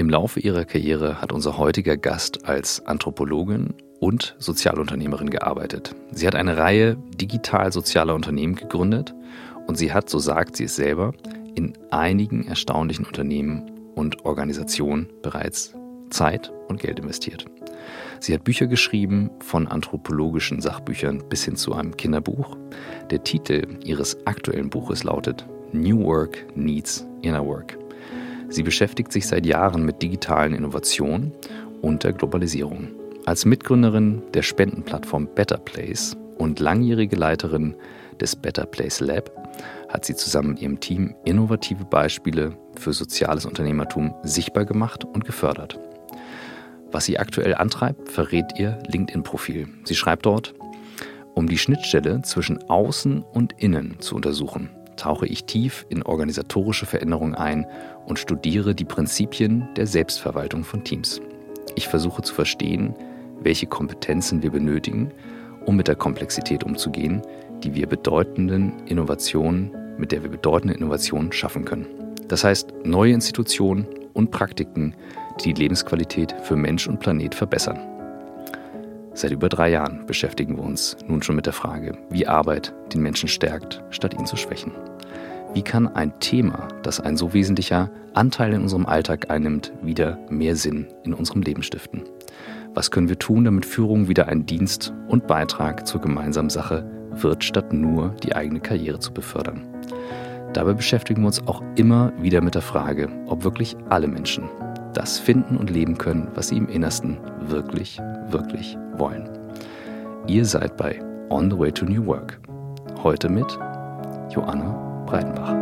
Im Laufe ihrer Karriere hat unser heutiger Gast als Anthropologin und Sozialunternehmerin gearbeitet. Sie hat eine Reihe digital-sozialer Unternehmen gegründet und sie hat, so sagt sie es selber, in einigen erstaunlichen Unternehmen und Organisationen bereits Zeit und Geld investiert. Sie hat Bücher geschrieben, von anthropologischen Sachbüchern bis hin zu einem Kinderbuch. Der Titel ihres aktuellen Buches lautet New Work Needs Inner Work. Sie beschäftigt sich seit Jahren mit digitalen Innovationen und der Globalisierung. Als Mitgründerin der Spendenplattform Better Place und langjährige Leiterin des Better Place Lab hat sie zusammen mit ihrem Team innovative Beispiele für soziales Unternehmertum sichtbar gemacht und gefördert. Was sie aktuell antreibt, verrät ihr LinkedIn-Profil. Sie schreibt dort, um die Schnittstelle zwischen Außen und Innen zu untersuchen, tauche ich tief in organisatorische Veränderungen ein und studiere die Prinzipien der Selbstverwaltung von Teams. Ich versuche zu verstehen, welche Kompetenzen wir benötigen, um mit der Komplexität umzugehen, die wir bedeutenden Innovationen, mit der wir bedeutende Innovationen schaffen können. Das heißt, neue Institutionen und Praktiken, die die Lebensqualität für Mensch und Planet verbessern. Seit über drei Jahren beschäftigen wir uns nun schon mit der Frage, wie Arbeit den Menschen stärkt, statt ihn zu schwächen. Wie kann ein Thema, das ein so wesentlicher Anteil in unserem Alltag einnimmt, wieder mehr Sinn in unserem Leben stiften? Was können wir tun, damit Führung wieder ein Dienst und Beitrag zur gemeinsamen Sache wird, statt nur die eigene Karriere zu befördern? Dabei beschäftigen wir uns auch immer wieder mit der Frage, ob wirklich alle Menschen das finden und leben können, was sie im Innersten wirklich, wirklich wollen. Ihr seid bei On the Way to New Work. Heute mit Joanna Breitenbach.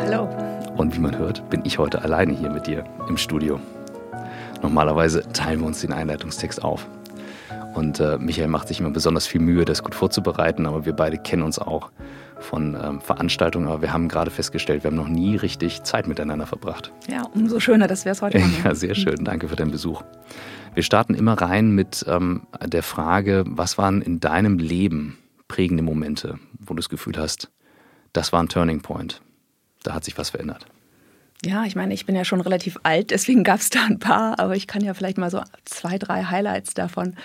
Hallo. Und wie man hört, bin ich heute alleine hier mit dir im Studio. Normalerweise teilen wir uns den Einleitungstext auf. Und äh, Michael macht sich immer besonders viel Mühe, das gut vorzubereiten, aber wir beide kennen uns auch von ähm, Veranstaltungen. Aber wir haben gerade festgestellt, wir haben noch nie richtig Zeit miteinander verbracht. Ja, umso schöner, dass wir es heute machen. Ja, sehr schön. Danke für deinen Besuch. Wir starten immer rein mit ähm, der Frage, was waren in deinem Leben prägende Momente, wo du das Gefühl hast, das war ein Turning Point? Da hat sich was verändert. Ja, ich meine, ich bin ja schon relativ alt, deswegen gab es da ein paar, aber ich kann ja vielleicht mal so zwei, drei Highlights davon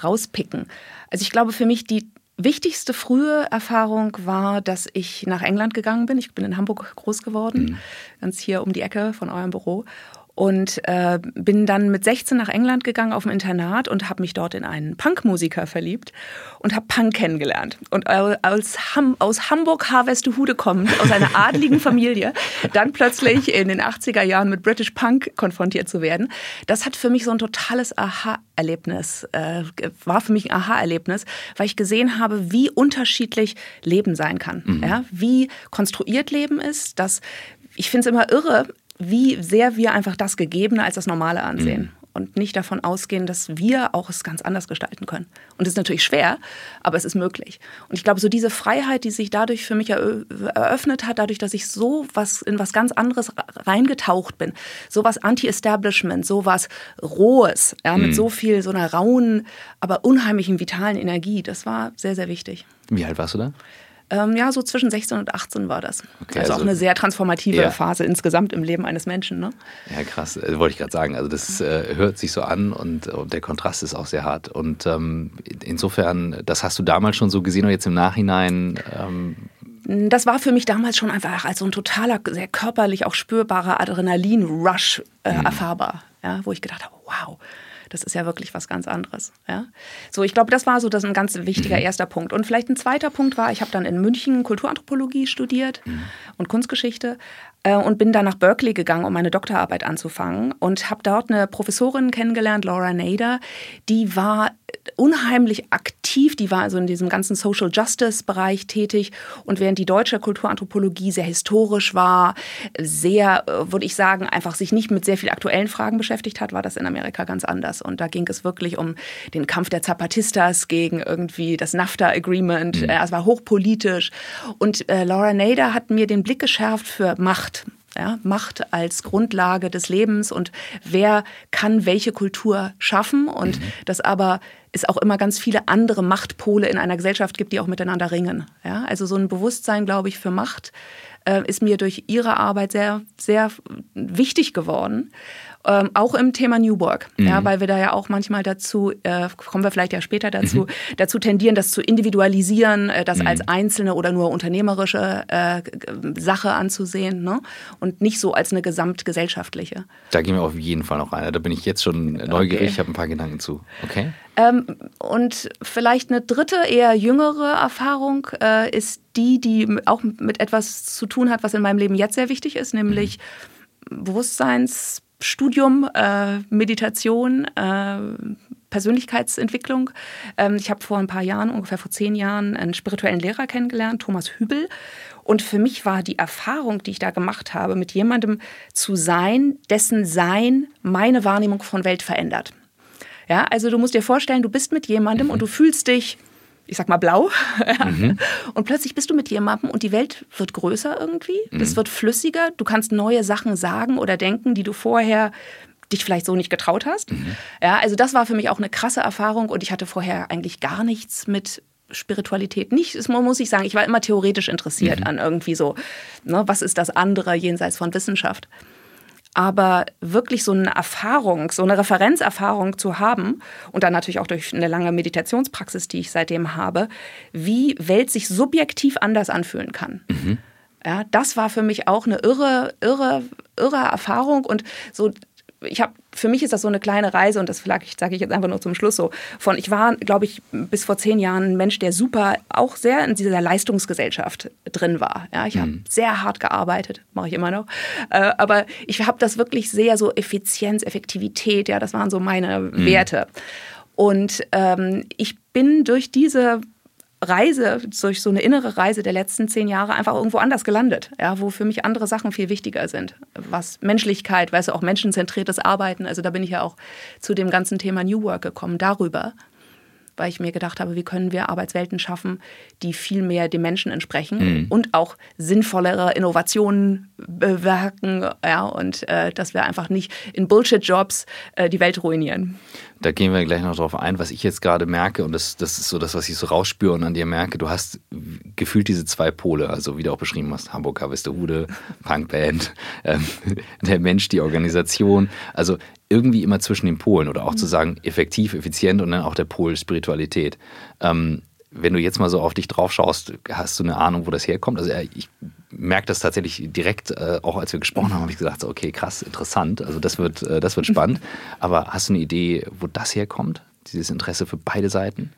rauspicken. Also ich glaube, für mich die wichtigste frühe Erfahrung war, dass ich nach England gegangen bin. Ich bin in Hamburg groß geworden, mhm. ganz hier um die Ecke von eurem Büro und äh, bin dann mit 16 nach England gegangen auf ein Internat und habe mich dort in einen Punkmusiker verliebt und habe Punk kennengelernt. Und als Ham aus Hamburg-Harvestehude kommend, aus einer adligen Familie, dann plötzlich in den 80er Jahren mit British Punk konfrontiert zu werden, das hat für mich so ein totales Aha-Erlebnis, äh, war für mich ein Aha-Erlebnis, weil ich gesehen habe, wie unterschiedlich Leben sein kann. Mhm. Ja? Wie konstruiert Leben ist, dass ich finde es immer irre, wie sehr wir einfach das Gegebene als das Normale ansehen. Mhm. Und nicht davon ausgehen, dass wir auch es ganz anders gestalten können. Und es ist natürlich schwer, aber es ist möglich. Und ich glaube, so diese Freiheit, die sich dadurch für mich eröffnet hat, dadurch, dass ich so was in was ganz anderes reingetaucht bin, so was Anti-Establishment, so was Rohes, ja, mit mhm. so viel so einer rauen, aber unheimlichen vitalen Energie, das war sehr, sehr wichtig. Wie alt warst du da? Ähm, ja, so zwischen 16 und 18 war das. Okay, also, also, auch eine sehr transformative ja. Phase insgesamt im Leben eines Menschen. Ne? Ja, krass, äh, wollte ich gerade sagen. Also das äh, hört sich so an und, und, der Kontrast ist auch sehr hart. Und ähm, insofern, das hast du damals schon so gesehen und jetzt im Nachhinein... Ähm das war für mich damals schon einfach als so ein totaler, sehr körperlich auch spürbarer Adrenalin-Rush äh, mhm. erfahrbar, ja, wo ich gedacht habe, wow, das ist ja wirklich was ganz anderes. Ja? So, ich glaube, das war so das ein ganz wichtiger mhm. erster Punkt. Und vielleicht ein zweiter Punkt war, ich habe dann in München Kulturanthropologie studiert mhm. und Kunstgeschichte und bin dann nach Berkeley gegangen, um meine Doktorarbeit anzufangen und habe dort eine Professorin kennengelernt, Laura Nader, die war unheimlich aktiv, die war also in diesem ganzen Social Justice Bereich tätig. Und während die deutsche Kulturanthropologie sehr historisch war, sehr, äh, würde ich sagen, einfach sich nicht mit sehr viel aktuellen Fragen beschäftigt hat, war das in Amerika ganz anders. Und da ging es wirklich um den Kampf der Zapatistas gegen irgendwie das NAFTA Agreement, mhm. Äh, es war hochpolitisch. Und äh, Laura Nader hat mir den Blick geschärft für Macht. Ja, Macht als Grundlage des Lebens und wer kann welche Kultur schaffen und mhm. dass aber es auch immer ganz viele andere Machtpole in einer Gesellschaft gibt, die auch miteinander ringen. Ja, also so ein Bewusstsein, glaube ich, für Macht äh, ist mir durch ihre Arbeit sehr, sehr wichtig geworden. Ähm, auch im Thema New Work, mhm. ja, weil wir da ja auch manchmal dazu, äh, kommen wir vielleicht ja später dazu, mhm. dazu tendieren, das zu individualisieren, äh, das mhm. als einzelne oder nur unternehmerische äh, Sache anzusehen ne? und nicht so als eine gesamtgesellschaftliche. Da gehen wir auf jeden Fall noch rein. Da bin ich jetzt schon neugierig, okay. ich habe ein paar Gedanken zu. Okay. Ähm, und vielleicht eine dritte, eher jüngere Erfahrung äh, ist die, die auch mit etwas zu tun hat, was in meinem Leben jetzt sehr wichtig ist, nämlich mhm. Bewusstseins Studium, äh, Meditation, äh, Persönlichkeitsentwicklung. Ähm, ich habe vor ein paar Jahren, ungefähr vor zehn Jahren, einen spirituellen Lehrer kennengelernt, Thomas Hübel. Und für mich war die Erfahrung, die ich da gemacht habe, mit jemandem zu sein, dessen Sein meine Wahrnehmung von Welt verändert. Ja, also du musst dir vorstellen, du bist mit jemandem und du fühlst dich ich sag mal blau. Mhm. Und plötzlich bist du mit jemandem und die Welt wird größer irgendwie. Mhm. Das wird flüssiger. Du kannst neue Sachen sagen oder denken, die du vorher dich vielleicht so nicht getraut hast. Mhm. Ja, also das war für mich auch eine krasse Erfahrung und ich hatte vorher eigentlich gar nichts mit Spiritualität nicht, muss ich sagen, ich war immer theoretisch interessiert mhm. an irgendwie so, ne, was ist das andere jenseits von Wissenschaft. Aber wirklich so eine Erfahrung, so eine Referenzerfahrung zu haben und dann natürlich auch durch eine lange Meditationspraxis, die ich seitdem habe, wie Welt sich subjektiv anders anfühlen kann. Mhm. Ja, das war für mich auch eine irre, irre, irre Erfahrung und so ich habe, für mich ist das so eine kleine Reise und das sage ich jetzt einfach nur zum Schluss so. Von ich war, glaube ich, bis vor zehn Jahren ein Mensch, der super auch sehr in dieser Leistungsgesellschaft drin war. Ja, ich habe mhm. sehr hart gearbeitet, mache ich immer noch. Äh, aber ich habe das wirklich sehr so Effizienz, Effektivität, ja, das waren so meine mhm. Werte. Und ähm, ich bin durch diese Reise, durch so eine innere Reise der letzten zehn Jahre einfach irgendwo anders gelandet, ja, wo für mich andere Sachen viel wichtiger sind. Was Menschlichkeit, weißt du, auch menschenzentriertes Arbeiten. Also da bin ich ja auch zu dem ganzen Thema New Work gekommen, darüber weil ich mir gedacht habe, wie können wir Arbeitswelten schaffen, die viel mehr dem Menschen entsprechen mhm. und auch sinnvollere Innovationen bewirken, ja, und äh, dass wir einfach nicht in Bullshit-Jobs äh, die Welt ruinieren. Da gehen wir gleich noch drauf ein, was ich jetzt gerade merke, und das, das ist so das, was ich so rausspüre und an dir merke, du hast gefühlt diese zwei Pole, also wie du auch beschrieben hast, Hamburg Harvestehude, Punkband, ähm, der Mensch, die Organisation, also irgendwie immer zwischen den Polen oder auch mhm. zu sagen, effektiv, effizient und dann auch der Pol Spiritualität. Ähm, wenn du jetzt mal so auf dich drauf schaust, hast du eine Ahnung, wo das herkommt? Also ich merke das tatsächlich direkt, äh, auch als wir gesprochen haben, habe ich gesagt, so, okay, krass, interessant, also das wird, äh, das wird spannend. Aber hast du eine Idee, wo das herkommt, dieses Interesse für beide Seiten?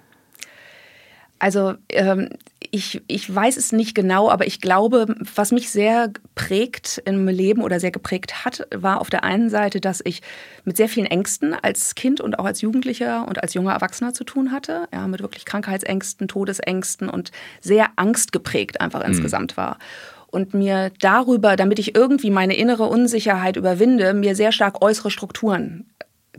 Also ähm, ich, ich weiß es nicht genau, aber ich glaube, was mich sehr prägt im Leben oder sehr geprägt hat, war auf der einen Seite, dass ich mit sehr vielen Ängsten als Kind und auch als Jugendlicher und als junger Erwachsener zu tun hatte. Ja, mit wirklich Krankheitsängsten, Todesängsten und sehr angstgeprägt einfach mhm. insgesamt war und mir darüber, damit ich irgendwie meine innere Unsicherheit überwinde, mir sehr stark äußere Strukturen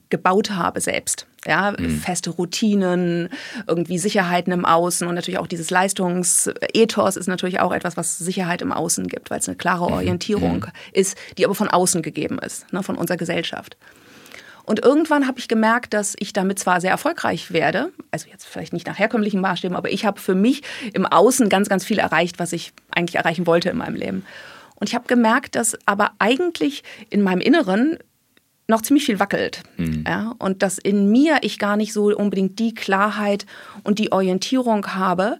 gebaut habe selbst. Ja, mhm. feste Routinen, irgendwie Sicherheiten im Außen und natürlich auch dieses Leistungsethos ist natürlich auch etwas, was Sicherheit im Außen gibt, weil es eine klare mhm. Orientierung mhm. ist, die aber von außen gegeben ist, ne, von unserer Gesellschaft. Und irgendwann habe ich gemerkt, dass ich damit zwar sehr erfolgreich werde, also jetzt vielleicht nicht nach herkömmlichen Maßstäben, aber ich habe für mich im Außen ganz, ganz viel erreicht, was ich eigentlich erreichen wollte in meinem Leben. Und ich habe gemerkt, dass aber eigentlich in meinem Inneren noch ziemlich viel wackelt. Mhm. Ja, und dass in mir ich gar nicht so unbedingt die Klarheit und die Orientierung habe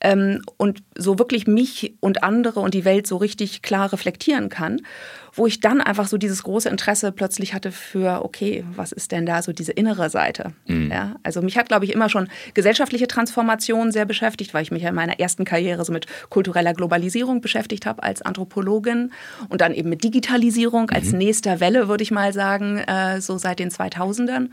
ähm, und so wirklich mich und andere und die Welt so richtig klar reflektieren kann wo ich dann einfach so dieses große Interesse plötzlich hatte für, okay, was ist denn da so diese innere Seite? Mhm. Ja, also mich hat, glaube ich, immer schon gesellschaftliche Transformation sehr beschäftigt, weil ich mich ja in meiner ersten Karriere so mit kultureller Globalisierung beschäftigt habe als Anthropologin und dann eben mit Digitalisierung als mhm. nächster Welle, würde ich mal sagen, äh, so seit den 2000ern.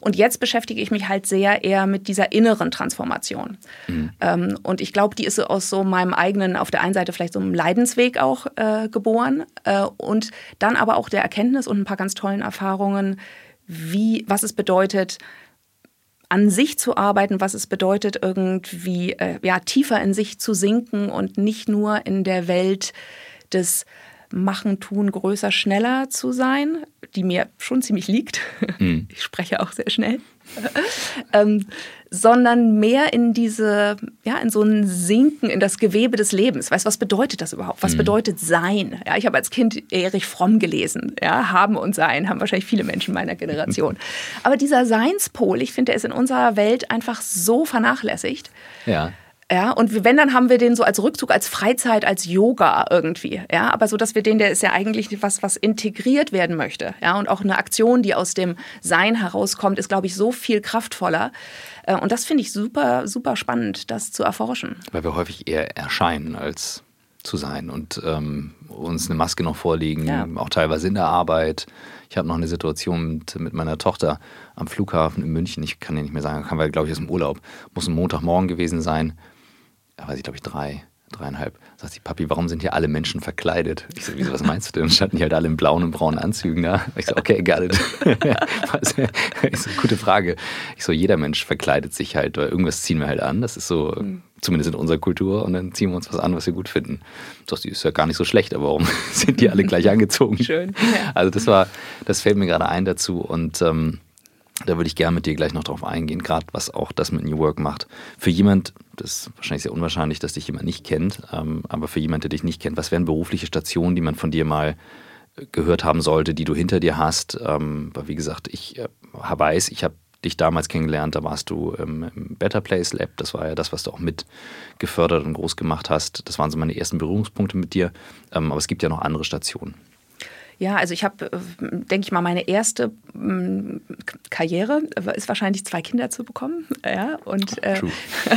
Und jetzt beschäftige ich mich halt sehr eher mit dieser inneren Transformation. Mhm. Ähm, und ich glaube, die ist aus so meinem eigenen, auf der einen Seite vielleicht so einem Leidensweg auch äh, geboren äh, und dann aber auch der Erkenntnis und ein paar ganz tollen Erfahrungen, wie, was es bedeutet, an sich zu arbeiten, was es bedeutet, irgendwie äh, ja, tiefer in sich zu sinken und nicht nur in der Welt des Machen, Tun, größer, schneller zu sein, die mir schon ziemlich liegt. Mhm. Ich spreche auch sehr schnell. ähm, sondern mehr in diese, ja, in so ein Sinken in das Gewebe des Lebens. Weißt, was bedeutet das überhaupt? Was mhm. bedeutet Sein? Ja, ich habe als Kind Erich Fromm gelesen. Ja, haben und Sein haben wahrscheinlich viele Menschen meiner Generation. Aber dieser Seinspol, ich finde, der ist in unserer Welt einfach so vernachlässigt. Ja. Ja, und wenn, dann haben wir den so als Rückzug, als Freizeit, als Yoga irgendwie. Ja, aber so, dass wir den, der ist ja eigentlich was, was integriert werden möchte. Ja, und auch eine Aktion, die aus dem Sein herauskommt, ist, glaube ich, so viel kraftvoller. Äh, und das finde ich super, super spannend, das zu erforschen. Weil wir häufig eher erscheinen als zu sein und ähm, uns eine Maske noch vorlegen, ja. auch teilweise in der Arbeit. Ich habe noch eine Situation mit, mit, meiner Tochter am Flughafen in München. Ich kann ja nicht mehr sagen, kann wir, glaube ich, aus dem Urlaub. Muss ein Montagmorgen gewesen sein weiß ich, glaube ich, drei, dreieinhalb, sagt sie, Papi, warum sind hier alle Menschen verkleidet? Ich so, wieso, was meinst du denn? Standen die halt alle in blauen und braunen Anzügen da? Ich so, okay, it. ich so, gute Frage. Ich so, jeder Mensch verkleidet sich halt, oder irgendwas ziehen wir halt an. Das ist so, mhm. zumindest in unserer Kultur, und dann ziehen wir uns was an, was wir gut finden. Das ist ja gar nicht so schlecht, aber warum sind die alle gleich angezogen? Schön. Ja. Also das war, das fällt mir gerade ein dazu und ähm, da würde ich gerne mit dir gleich noch drauf eingehen, gerade was auch das mit New Work macht. Für jemand, das ist wahrscheinlich sehr unwahrscheinlich, dass dich jemand nicht kennt, ähm, aber für jemand, der dich nicht kennt, was wären berufliche Stationen, die man von dir mal äh, gehört haben sollte, die du hinter dir hast? Ähm, weil wie gesagt, ich äh, weiß, ich habe dich damals kennengelernt, da warst du im Better Place Lab, das war ja das, was du auch mit gefördert und groß gemacht hast. Das waren so meine ersten Berührungspunkte mit dir, ähm, aber es gibt ja noch andere Stationen. Ja, also ich habe, äh, denke ich mal, meine erste mm, Karriere ist wahrscheinlich zwei Kinder zu bekommen. Ja, und äh, Äh,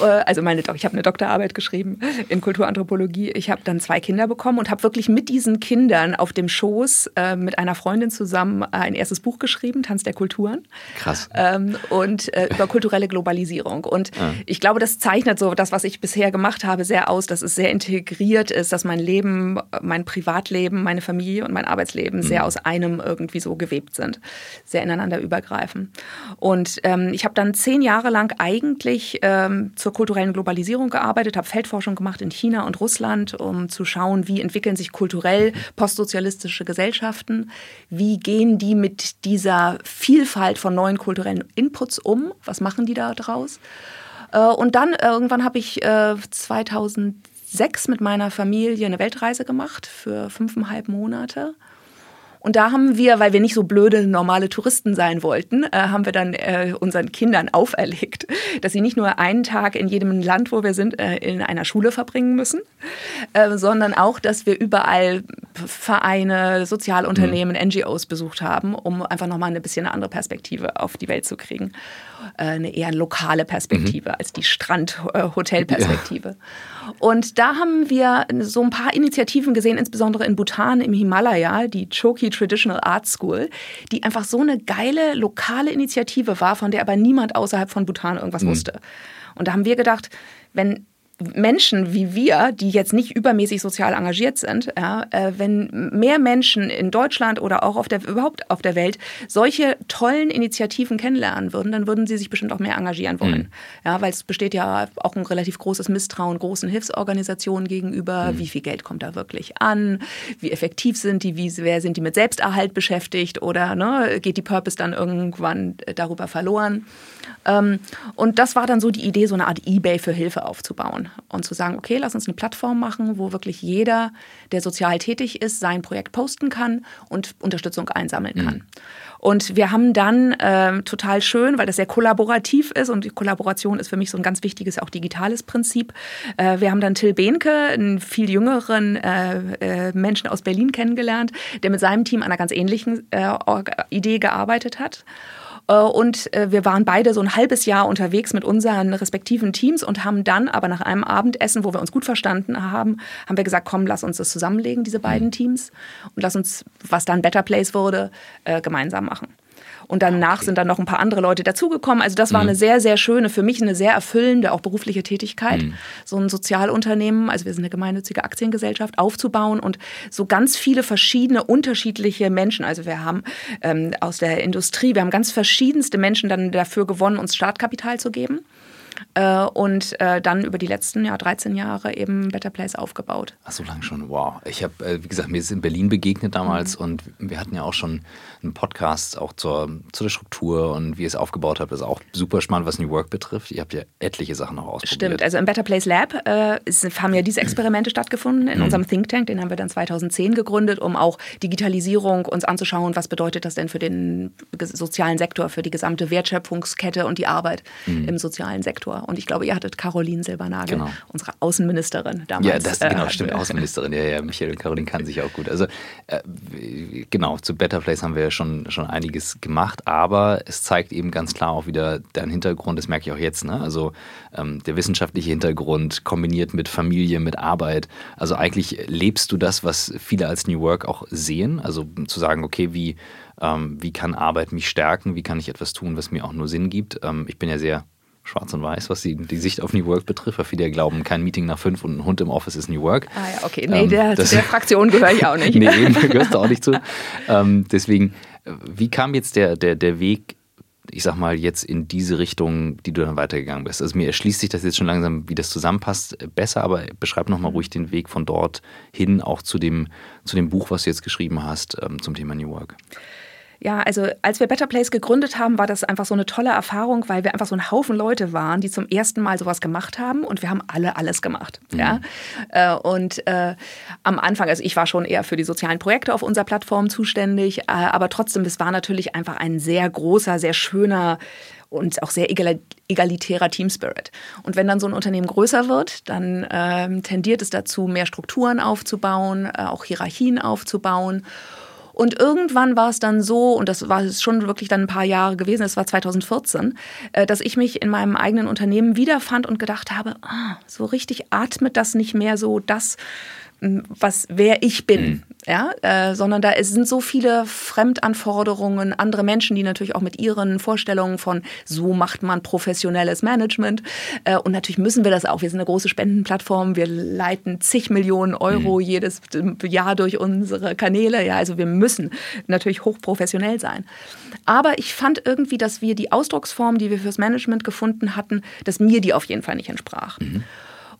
also meine, ich habe eine Doktorarbeit geschrieben in Kulturanthropologie. Ich habe dann zwei Kinder bekommen und habe wirklich mit diesen Kindern auf dem Schoß äh, mit einer Freundin zusammen ein erstes Buch geschrieben, Tanz der Kulturen. Krass. Ähm, und äh, über kulturelle Globalisierung. Und ah. ich glaube, das zeichnet so das, was ich bisher gemacht habe, sehr aus, dass es sehr integriert ist, dass mein Leben, mein Privatleben, meine Familie und mein Arbeitsleben mhm. sehr aus einem irgendwie so gewebt sind, sehr ineinander übergreifen. Und ähm, ich habe dann zehn Jahre lang eigentlich ähm, zur kulturellen Globalisierung gearbeitet, habe Feldforschung gemacht in China und Russland, um zu schauen, wie entwickeln sich kulturell postsozialistische Gesellschaften, wie gehen die mit dieser Vielfalt von neuen kulturellen Inputs um, was machen die da draus. Äh, und dann irgendwann habe ich äh, 2006 mit meiner Familie eine Weltreise gemacht für fünfeinhalb Monate und da haben wir, weil wir nicht so blöde normale Touristen sein wollten, äh, haben wir dann äh, unseren Kindern auferlegt, dass sie nicht nur einen Tag in jedem Land, wo wir sind, äh, in einer Schule verbringen müssen, äh, sondern auch, dass wir überall Vereine, Sozialunternehmen, mhm. NGOs besucht haben, um einfach nochmal ein bisschen eine andere Perspektive auf die Welt zu kriegen. Äh, eine eher lokale Perspektive mhm. als die Strand-Hotel-Perspektive. Ja. Und da haben wir so ein paar Initiativen gesehen, insbesondere in Bhutan im Himalaya, die Choki Traditional Art School, die einfach so eine geile lokale Initiative war, von der aber niemand außerhalb von Bhutan irgendwas mhm. wusste. Und da haben wir gedacht, wenn Menschen wie wir, die jetzt nicht übermäßig sozial engagiert sind, ja, äh, wenn mehr Menschen in Deutschland oder auch auf der, überhaupt auf der Welt solche tollen Initiativen kennenlernen würden, dann würden sie sich bestimmt auch mehr engagieren wollen. Mhm. Ja, weil es besteht ja auch ein relativ großes Misstrauen großen Hilfsorganisationen gegenüber. Mhm. Wie viel Geld kommt da wirklich an? Wie effektiv sind die? Wie wer sind die mit Selbsterhalt beschäftigt? Oder ne, geht die Purpose dann irgendwann darüber verloren? Ähm, und das war dann so die Idee, so eine Art Ebay für Hilfe aufzubauen und zu sagen, okay, lass uns eine Plattform machen, wo wirklich jeder, der sozial tätig ist, sein Projekt posten kann und Unterstützung einsammeln kann. Mhm. Und wir haben dann äh, total schön, weil das sehr kollaborativ ist und die Kollaboration ist für mich so ein ganz wichtiges, auch digitales Prinzip. Äh, wir haben dann Till Behnke, einen viel jüngeren äh, äh Menschen aus Berlin kennengelernt, der mit seinem Team an einer ganz ähnlichen äh, Idee gearbeitet hat. Äh, und äh, wir waren beide so ein halbes Jahr unterwegs mit unseren respektiven Teams und haben dann aber nach einem Abendessen, wo wir uns gut verstanden haben, haben wir gesagt, komm, lass uns das zusammenlegen, diese beiden mhm. Teams, und lass uns, was dann Better Place wurde, äh, gemeinsam machen. Und danach okay. sind dann noch ein paar andere Leute dazugekommen. Also das war mhm. eine sehr, sehr schöne, für mich eine sehr erfüllende, auch berufliche Tätigkeit, mhm. so ein Sozialunternehmen, also wir sind eine gemeinnützige Aktiengesellschaft, aufzubauen und so ganz viele verschiedene, unterschiedliche Menschen. Also wir haben ähm, aus der Industrie, wir haben ganz verschiedenste Menschen dann dafür gewonnen, uns Startkapital zu geben. Äh, und äh, dann über die letzten ja, 13 Jahre eben Better Place aufgebaut. Ach, so lange schon, wow. Ich habe, äh, wie gesagt, mir ist in Berlin begegnet damals mhm. und wir hatten ja auch schon einen Podcast auch zur, zu der Struktur und wie ihr es aufgebaut habt. Das ist auch super spannend, was New Work betrifft. Ihr habt ja etliche Sachen noch ausprobiert. Stimmt, also im Better Place Lab äh, haben ja diese Experimente stattgefunden in mhm. unserem Think Tank. Den haben wir dann 2010 gegründet, um auch Digitalisierung uns anzuschauen. Was bedeutet das denn für den sozialen Sektor, für die gesamte Wertschöpfungskette und die Arbeit mhm. im sozialen Sektor? Und ich glaube, ihr hattet Caroline Silbernagel, genau. unsere Außenministerin damals. Ja, das genau, äh, stimmt, Außenministerin. Ja, ja, Michael und Caroline kann sich auch gut. Also äh, genau, zu Better Place haben wir ja schon, schon einiges gemacht, aber es zeigt eben ganz klar auch wieder deinen Hintergrund, das merke ich auch jetzt, ne? Also ähm, der wissenschaftliche Hintergrund kombiniert mit Familie, mit Arbeit. Also eigentlich lebst du das, was viele als New Work auch sehen. Also zu sagen, okay, wie, ähm, wie kann Arbeit mich stärken, wie kann ich etwas tun, was mir auch nur Sinn gibt. Ähm, ich bin ja sehr schwarz und weiß, was die, die Sicht auf New Work betrifft, weil viele glauben, kein Meeting nach fünf und ein Hund im Office ist New Work. Ah ja, okay. Nee, ähm, der, das, zu der Fraktion gehöre ich auch nicht. nee, eben, gehörst du auch nicht zu. Ähm, deswegen, wie kam jetzt der, der, der Weg, ich sag mal, jetzt in diese Richtung, die du dann weitergegangen bist? Also mir erschließt sich das jetzt schon langsam, wie das zusammenpasst, besser, aber beschreib nochmal ruhig den Weg von dort hin, auch zu dem, zu dem Buch, was du jetzt geschrieben hast, ähm, zum Thema New Work. Ja, also als wir Better Place gegründet haben, war das einfach so eine tolle Erfahrung, weil wir einfach so ein Haufen Leute waren, die zum ersten Mal sowas gemacht haben und wir haben alle alles gemacht. Mhm. Ja? Äh, und äh, am Anfang, also ich war schon eher für die sozialen Projekte auf unserer Plattform zuständig, äh, aber trotzdem, es war natürlich einfach ein sehr großer, sehr schöner und auch sehr egalitärer Team Spirit. Und wenn dann so ein Unternehmen größer wird, dann ähm, tendiert es dazu, mehr Strukturen aufzubauen, äh, auch Hierarchien aufzubauen. Und irgendwann war es dann so, und das war schon wirklich dann ein paar Jahre gewesen, es war 2014, äh, dass ich mich in meinem eigenen Unternehmen wiederfand und gedacht habe, ah, so richtig atmet das nicht mehr so das, was wer ich bin. Mhm ja, äh, sondern da sind so viele Fremdanforderungen, andere Menschen, die natürlich auch mit ihren Vorstellungen von so macht man professionelles Management äh, und natürlich müssen wir das auch. Wir sind eine große Spendenplattform, wir leiten zig Millionen Euro mhm. jedes Jahr durch unsere Kanäle, ja, also wir müssen natürlich hochprofessionell sein. Aber ich fand irgendwie, dass wir die Ausdrucksform, die wir fürs Management gefunden hatten, dass mir die auf jeden Fall nicht entsprach. Mhm.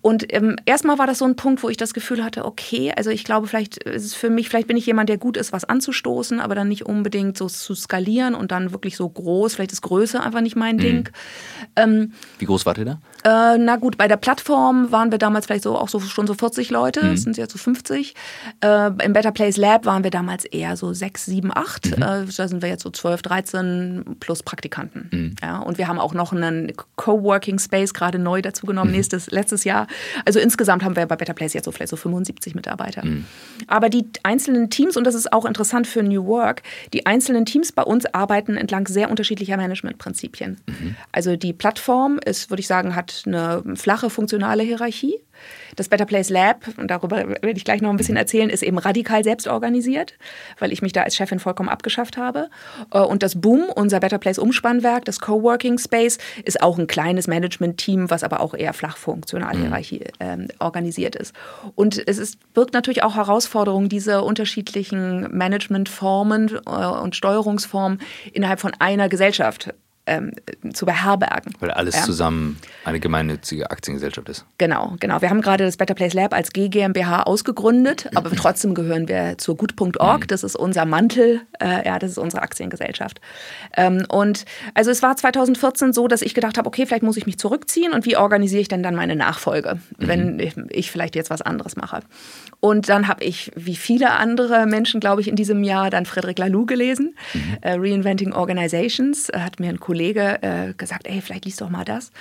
Und ähm, erstmal war das so ein Punkt, wo ich das Gefühl hatte, okay, also ich glaube, vielleicht ist es für mich, vielleicht bin ich jemand, der gut ist, was anzustoßen, aber dann nicht unbedingt so zu skalieren und dann wirklich so groß. Vielleicht ist Größe einfach nicht mein mhm. Ding. Ähm, Wie groß wart ihr da? Äh, na gut, bei der Plattform waren wir damals vielleicht so auch so schon so 40 Leute, mhm. sind jetzt so 50. Äh, Im Better Place Lab waren wir damals eher so 6, 7, 8. Mhm. Äh, da sind wir jetzt so 12, 13 plus Praktikanten. Mhm. Ja, und wir haben auch noch einen Coworking Space gerade neu dazu genommen, mhm. nächstes, letztes Jahr. Also insgesamt haben wir bei Better Place jetzt so vielleicht so 75 Mitarbeiter. Mhm. Aber die einzelnen Teams, und das ist auch interessant für New Work, die einzelnen Teams bei uns arbeiten entlang sehr unterschiedlicher Managementprinzipien. Mhm. Also die Plattform ist, würde ich sagen, hat eine flache funktionale Hierarchie. Das Better Place Lab, und darüber werde ich gleich noch ein bisschen erzählen, ist eben radikal selbst organisiert, weil ich mich da als Chefin vollkommen abgeschafft habe. Äh, und das Boom, unser Better Place Umspannwerk, das Coworking Space, ist auch ein kleines Management-Team, was aber auch eher flach funktional mhm. Hierarchie äh, organisiert ist. Und es ist, birgt natürlich auch Herausforderungen, diese unterschiedlichen Managementformen äh, und Steuerungsformen innerhalb von einer Gesellschaft ähm, zu beherbergen. Weil alles ja. zusammen eine gemeinnützige Aktiengesellschaft ist. Genau, genau. Wir haben gerade das Better Place Lab als GGMBH ausgegründet, aber trotzdem gehören wir zur gut.org. Mhm. Das ist unser Mantel, äh, ja, das ist unsere Aktiengesellschaft. Ähm, und also es war 2014 so, dass ich gedacht habe, okay, vielleicht muss ich mich zurückziehen und wie organisiere ich denn dann meine Nachfolge, mhm. wenn ich vielleicht jetzt was anderes mache. Und dann habe ich, wie viele andere Menschen, glaube ich, in diesem Jahr dann Frederic Laloux gelesen, mhm. äh, Reinventing Organizations, hat mir ein Kollege äh, gesagt, ey, vielleicht liest doch mal das.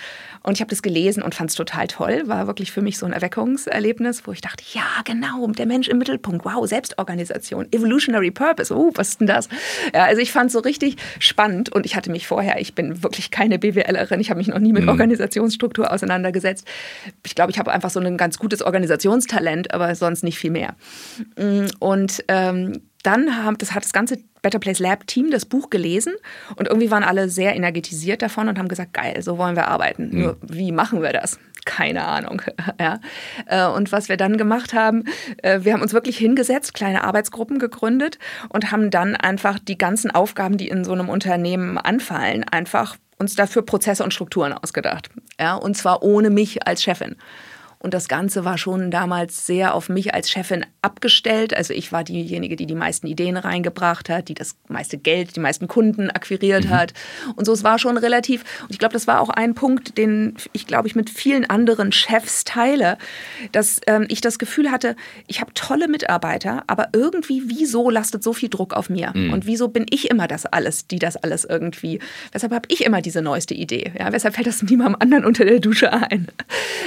Und ich habe das gelesen und fand es total toll. War wirklich für mich so ein Erweckungserlebnis, wo ich dachte, ja, genau, der Mensch im Mittelpunkt. Wow, Selbstorganisation, Evolutionary Purpose. Oh, was ist denn das? Ja, also ich fand es so richtig spannend und ich hatte mich vorher, ich bin wirklich keine BWLerin, ich habe mich noch nie mit mhm. Organisationsstruktur auseinandergesetzt. Ich glaube, ich habe einfach so ein ganz gutes Organisationstalent, aber sonst nicht viel mehr. Mm, und ähm, dann haben, das hat das ganze Better Place Lab Team das Buch gelesen und irgendwie waren alle sehr energetisiert davon und haben gesagt, geil, so wollen wir arbeiten. Mhm. Nur wie machen wir das? Keine Ahnung. ja. Äh, und was wir dann gemacht haben, äh, wir haben uns wirklich hingesetzt, kleine Arbeitsgruppen gegründet und haben dann einfach die ganzen Aufgaben, die in so einem Unternehmen anfallen, einfach uns dafür Prozesse und Strukturen ausgedacht. Ja, und zwar ohne mich als Chefin. Und das Ganze war schon damals sehr auf mich als Chefin abgestellt. Also ich war diejenige, die die meisten Ideen reingebracht hat, die das meiste Geld, die meisten Kunden akquiriert mhm. hat. Und so, es war schon relativ, und ich glaube, das war auch ein Punkt, den ich, glaube ich, mit vielen anderen Chefs teile, dass ähm, ich das Gefühl hatte, ich habe tolle Mitarbeiter, aber irgendwie, wieso lastet so viel Druck auf mir? Mhm. Und wieso bin ich immer das alles, die das alles irgendwie, weshalb habe ich immer diese neueste Idee? Ja, weshalb fällt das niemandem anderen unter der Dusche ein?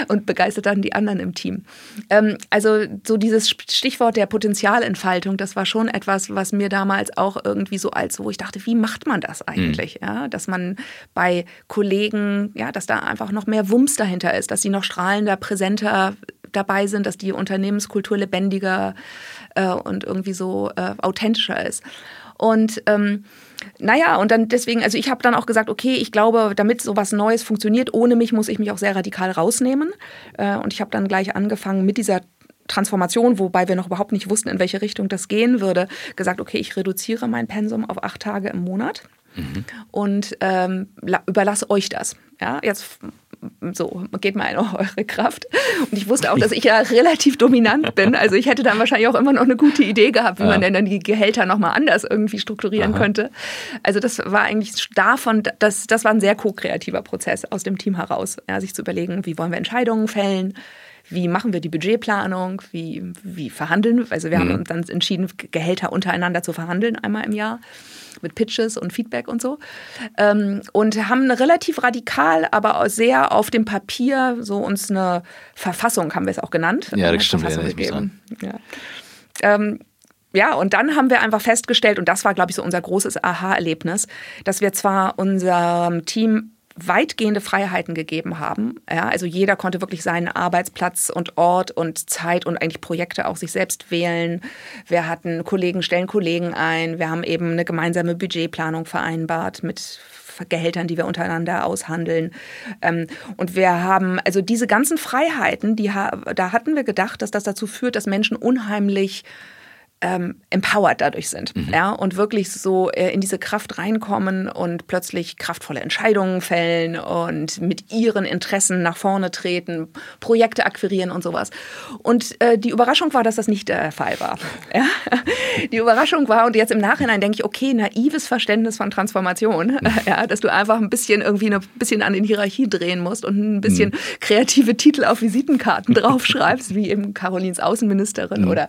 Und begeistert dann die anderen im Team. Ähm, also so dieses Stichwort der Potenzialentfaltung, das war schon etwas, was mir damals auch irgendwie so als, wo ich dachte, wie macht man das eigentlich? Mhm. Ja, dass man bei Kollegen, ja, dass da einfach noch mehr Wumms dahinter ist, dass sie noch strahlender, präsenter dabei sind, dass die Unternehmenskultur lebendiger äh, und irgendwie so äh, authentischer ist. Und ähm, naja, und dann deswegen, also ich habe dann auch gesagt, okay, ich glaube, damit sowas Neues funktioniert, ohne mich muss ich mich auch sehr radikal rausnehmen. Äh, und ich habe dann gleich angefangen mit dieser Transformation, wobei wir noch überhaupt nicht wussten, in welche Richtung das gehen würde, gesagt, okay, ich reduziere mein Pensum auf acht Tage im Monat mhm. und ähm, überlasse euch das. Ja, jetzt so, geht mal in eure Kraft. Und ich wusste auch, dass ich ja relativ dominant bin. Also ich hätte dann wahrscheinlich auch immer noch eine gute Idee gehabt, wie ja. man denn dann die Gehälter nochmal anders irgendwie strukturieren Aha. könnte. Also das war eigentlich davon, das, das war ein sehr ko-kreativer Prozess aus dem Team heraus, ja, sich zu überlegen, wie wollen wir Entscheidungen fällen, wie machen wir die Budgetplanung, wie, wie verhandeln. Also wir mhm. haben uns dann entschieden, Gehälter untereinander zu verhandeln, einmal im Jahr mit Pitches und Feedback und so. Ähm, und haben relativ radikal, aber auch sehr auf dem Papier so uns eine Verfassung, haben wir es auch genannt. Ja, das stimmt. Verfassung gegeben. Ja. Ähm, ja, und dann haben wir einfach festgestellt, und das war, glaube ich, so unser großes Aha-Erlebnis, dass wir zwar unserem Team weitgehende Freiheiten gegeben haben. Ja, also jeder konnte wirklich seinen Arbeitsplatz und Ort und Zeit und eigentlich Projekte auch sich selbst wählen. Wir hatten Kollegen stellen Kollegen ein. Wir haben eben eine gemeinsame Budgetplanung vereinbart mit Gehältern, die wir untereinander aushandeln. Ähm, und wir haben also diese ganzen Freiheiten, die da hatten wir gedacht, dass das dazu führt, dass Menschen unheimlich ähm, empowered dadurch sind. Mhm. Ja, und wirklich so äh, in diese Kraft reinkommen und plötzlich kraftvolle Entscheidungen fällen und mit ihren Interessen nach vorne treten, Projekte akquirieren und sowas. Und äh, die Überraschung war, dass das nicht der Fall war. Ja? Die Überraschung war, und jetzt im Nachhinein denke ich, okay, naives Verständnis von Transformation, mhm. ja, dass du einfach ein bisschen irgendwie ein bisschen an den Hierarchie drehen musst und ein bisschen mhm. kreative Titel auf Visitenkarten draufschreibst, wie eben Carolins Außenministerin mhm. oder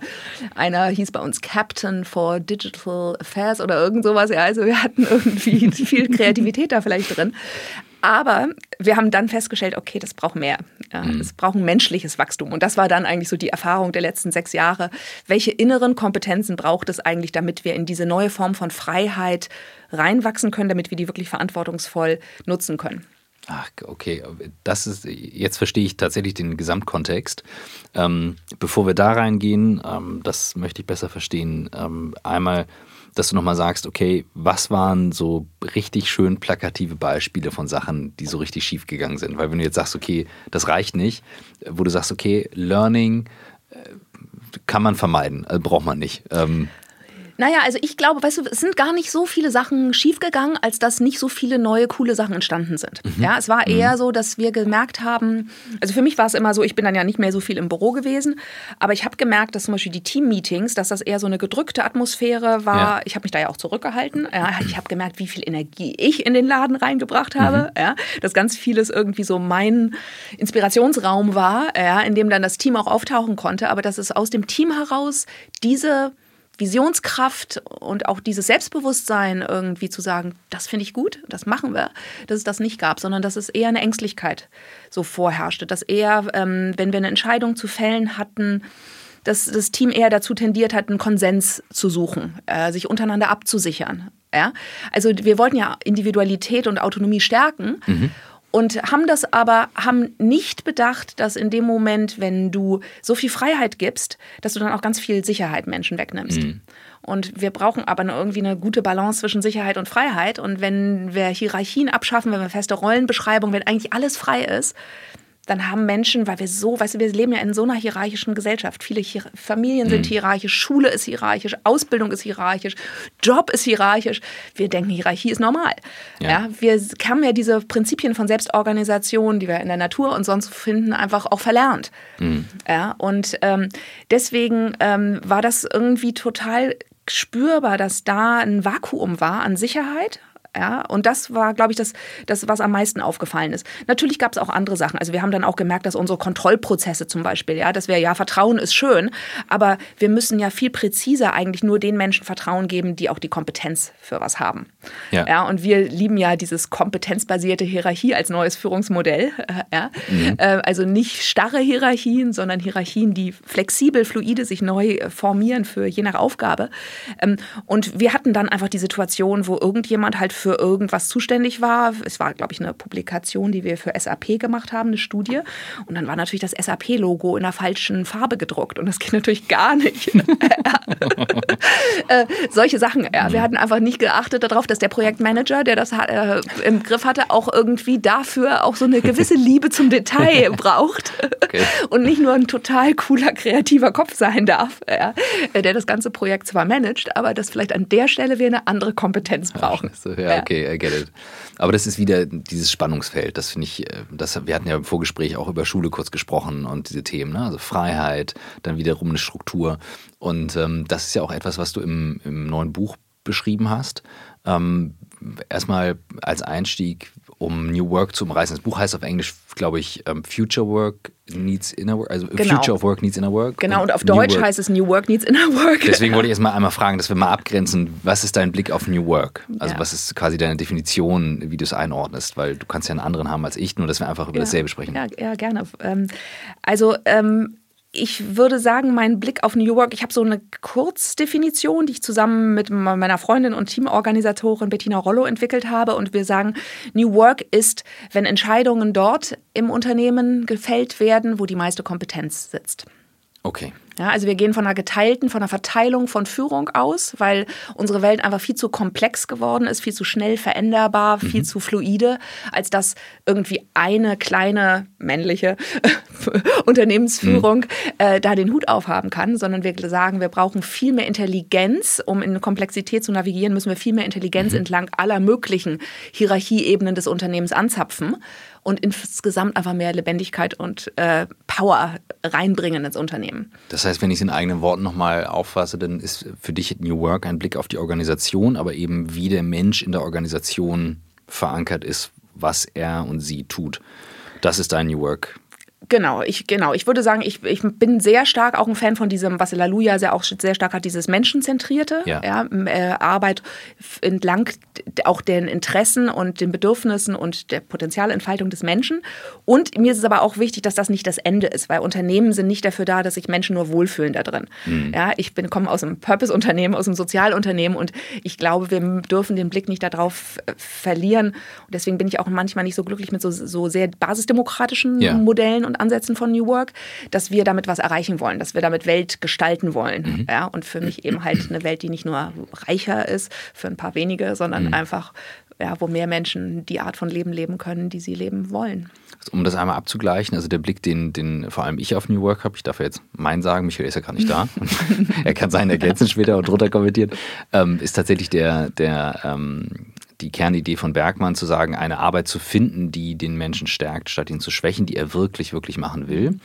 einer hieß bei uns Captain for Digital Affairs oder irgend sowas. Ja, also wir hatten irgendwie viel Kreativität da vielleicht drin. Aber wir haben dann festgestellt, okay, das braucht mehr. Ja, mhm. Es braucht ein menschliches Wachstum. Und das war dann eigentlich so die Erfahrung der letzten sechs Jahre. Welche inneren Kompetenzen braucht es eigentlich, damit wir in diese neue Form von Freiheit reinwachsen können, damit wir die wirklich verantwortungsvoll nutzen können? Ach, okay. Das ist, jetzt verstehe ich tatsächlich den Gesamtkontext. Ähm, bevor wir da reingehen, ähm, das möchte ich besser verstehen. Ähm, einmal, dass du nochmal sagst, okay, was waren so richtig schön plakative Beispiele von Sachen, die so richtig schief gegangen sind? Weil wenn du jetzt sagst, okay, das reicht nicht, wo du sagst, okay, Learning äh, kann man vermeiden, also braucht man nicht. Naja, also ich glaube, weißt du, es sind gar nicht so viele Sachen schiefgegangen, als dass nicht so viele neue, coole Sachen entstanden sind. Mhm. Ja, es war mhm. eher so, dass wir gemerkt haben, also für mich war es immer so, ich bin dann ja nicht mehr so viel im Büro gewesen, aber ich habe gemerkt, dass zum Beispiel die Team-Meetings, dass das eher so eine gedrückte Atmosphäre war. Ja. Ich habe mich da ja auch zurückgehalten. Ja, ich habe gemerkt, wie viel Energie ich in den Laden reingebracht habe. Mhm. Ja, dass ganz vieles irgendwie so mein Inspirationsraum war, ja, in dem dann das Team auch auftauchen konnte, aber dass es aus dem Team heraus diese Visionskraft und auch dieses Selbstbewusstsein irgendwie zu sagen, das finde ich gut, das machen wir, dass es das nicht gab, sondern dass es eher eine Ängstlichkeit so vorherrschte, dass eher, ähm, wenn wir eine Entscheidung zu fällen hatten, dass das Team eher dazu tendiert hat, einen Konsens zu suchen, äh, sich untereinander abzusichern. Ja? Also wir wollten ja Individualität und Autonomie stärken. Mhm und haben das aber, haben nicht bedacht, dass in dem Moment, wenn du so viel Freiheit gibst, dass du dann auch ganz viel Sicherheit Menschen wegnimmst. Mhm. Und wir brauchen aber irgendwie eine gute Balance zwischen Sicherheit und Freiheit. Und wenn wir Hierarchien abschaffen, wenn wir feste Rollenbeschreibungen, wenn eigentlich alles frei ist, dann haben Menschen, weil wir so, weißt du, wir leben ja in so einer hierarchischen Gesellschaft. Viele Hier Familien sind mhm. hierarchisch, Schule ist hierarchisch, Ausbildung ist hierarchisch, Job ist hierarchisch. Wir denken, Hierarchie ist normal. Ja. ja wir haben ja diese Prinzipien von Selbstorganisation, die wir in der Natur und sonst finden, einfach auch verlernt. Mhm. Ja, und ähm, deswegen ähm, war das irgendwie total spürbar, dass da ein Vakuum war an Sicherheit ja, und das war, glaube ich, das, das, was am meisten aufgefallen ist. Natürlich gab es auch andere Sachen. Also wir haben dann auch gemerkt, dass unsere Kontrollprozesse zum Beispiel, ja, dass wir ja Vertrauen ist schön, aber wir müssen ja viel präziser eigentlich nur den Menschen Vertrauen geben, die auch die Kompetenz für was haben. Ja. ja und wir lieben ja dieses kompetenzbasierte Hierarchie als neues Führungsmodell. Äh, ja. Mhm. Äh, also nicht starre Hierarchien, sondern Hierarchien, die flexibel, fluide sich neu formieren für je nach Aufgabe. Ähm, und wir hatten dann einfach die Situation, wo irgendjemand halt für für irgendwas zuständig war. Es war, glaube ich, eine Publikation, die wir für SAP gemacht haben, eine Studie. Und dann war natürlich das SAP-Logo in der falschen Farbe gedruckt. Und das geht natürlich gar nicht. äh, solche Sachen. Ja. Wir hatten einfach nicht geachtet darauf, dass der Projektmanager, der das äh, im Griff hatte, auch irgendwie dafür auch so eine gewisse Liebe zum Detail braucht. Okay. Und nicht nur ein total cooler, kreativer Kopf sein darf, ja, der das ganze Projekt zwar managt, aber dass vielleicht an der Stelle wir eine andere Kompetenz brauchen. Ja, okay, I get it. Aber das ist wieder dieses Spannungsfeld. Das finde ich, äh, das, wir hatten ja im Vorgespräch auch über Schule kurz gesprochen und diese Themen, ne? also Freiheit, dann wiederum eine Struktur. Und ähm, das ist ja auch etwas, was du im, im neuen Buch beschrieben hast. Ähm, erstmal als Einstieg, um New Work zu umreißen. Das Buch heißt auf Englisch, glaube ich, ähm, Future Work Needs Inner Work, also genau. Future of Work Needs Inner Work. Genau, und, und auf Deutsch Work. heißt es New Work Needs Inner Work. Deswegen wollte ich erstmal einmal fragen, dass wir mal abgrenzen, was ist dein Blick auf New Work? Also ja. was ist quasi deine Definition, wie du es einordnest? Weil du kannst ja einen anderen haben als ich, nur dass wir einfach über ja. dasselbe sprechen. Ja, ja gerne. Ähm, also ähm, ich würde sagen, mein Blick auf New Work, ich habe so eine Kurzdefinition, die ich zusammen mit meiner Freundin und Teamorganisatorin Bettina Rollo entwickelt habe. Und wir sagen, New Work ist, wenn Entscheidungen dort im Unternehmen gefällt werden, wo die meiste Kompetenz sitzt. Okay. Ja, also wir gehen von einer geteilten, von einer Verteilung von Führung aus, weil unsere Welt einfach viel zu komplex geworden ist, viel zu schnell veränderbar, viel mhm. zu fluide, als dass irgendwie eine kleine männliche Unternehmensführung mhm. äh, da den Hut aufhaben kann, sondern wir sagen, wir brauchen viel mehr Intelligenz, um in Komplexität zu navigieren, müssen wir viel mehr Intelligenz mhm. entlang aller möglichen Hierarchieebenen des Unternehmens anzapfen und insgesamt einfach mehr Lebendigkeit und äh, Power reinbringen ins Unternehmen. Das heißt, wenn ich es in eigenen Worten nochmal auffasse, dann ist für dich New Work ein Blick auf die Organisation, aber eben wie der Mensch in der Organisation verankert ist, was er und sie tut. Das ist dein New Work Genau, ich, genau. Ich würde sagen, ich, ich bin sehr stark auch ein Fan von diesem, was Laluja sehr auch sehr stark hat, dieses Menschenzentrierte. Ja. ja äh, Arbeit entlang auch den Interessen und den Bedürfnissen und der Potenzialentfaltung des Menschen. Und mir ist es aber auch wichtig, dass das nicht das Ende ist, weil Unternehmen sind nicht dafür da, dass sich Menschen nur wohlfühlen da drin. Mhm. Ja, ich bin, komme aus einem Purpose-Unternehmen, aus einem Sozialunternehmen und ich glaube, wir dürfen den Blick nicht darauf äh, verlieren. Und deswegen bin ich auch manchmal nicht so glücklich mit so, so sehr basisdemokratischen ja. Modellen und Ansätzen von New Work, dass wir damit was erreichen wollen, dass wir damit Welt gestalten wollen. Mhm. Ja, und für mich eben halt eine Welt, die nicht nur reicher ist für ein paar wenige, sondern mhm. einfach, ja, wo mehr Menschen die Art von Leben leben können, die sie leben wollen. Um das einmal abzugleichen, also der Blick, den, den vor allem ich auf New Work habe, ich darf ja jetzt meinen sagen, Michael ist ja gar nicht da, er kann seinen ergänzen später und drunter kommentieren, ähm, ist tatsächlich der, der ähm, die Kernidee von Bergmann zu sagen, eine Arbeit zu finden, die den Menschen stärkt, statt ihn zu schwächen, die er wirklich, wirklich machen will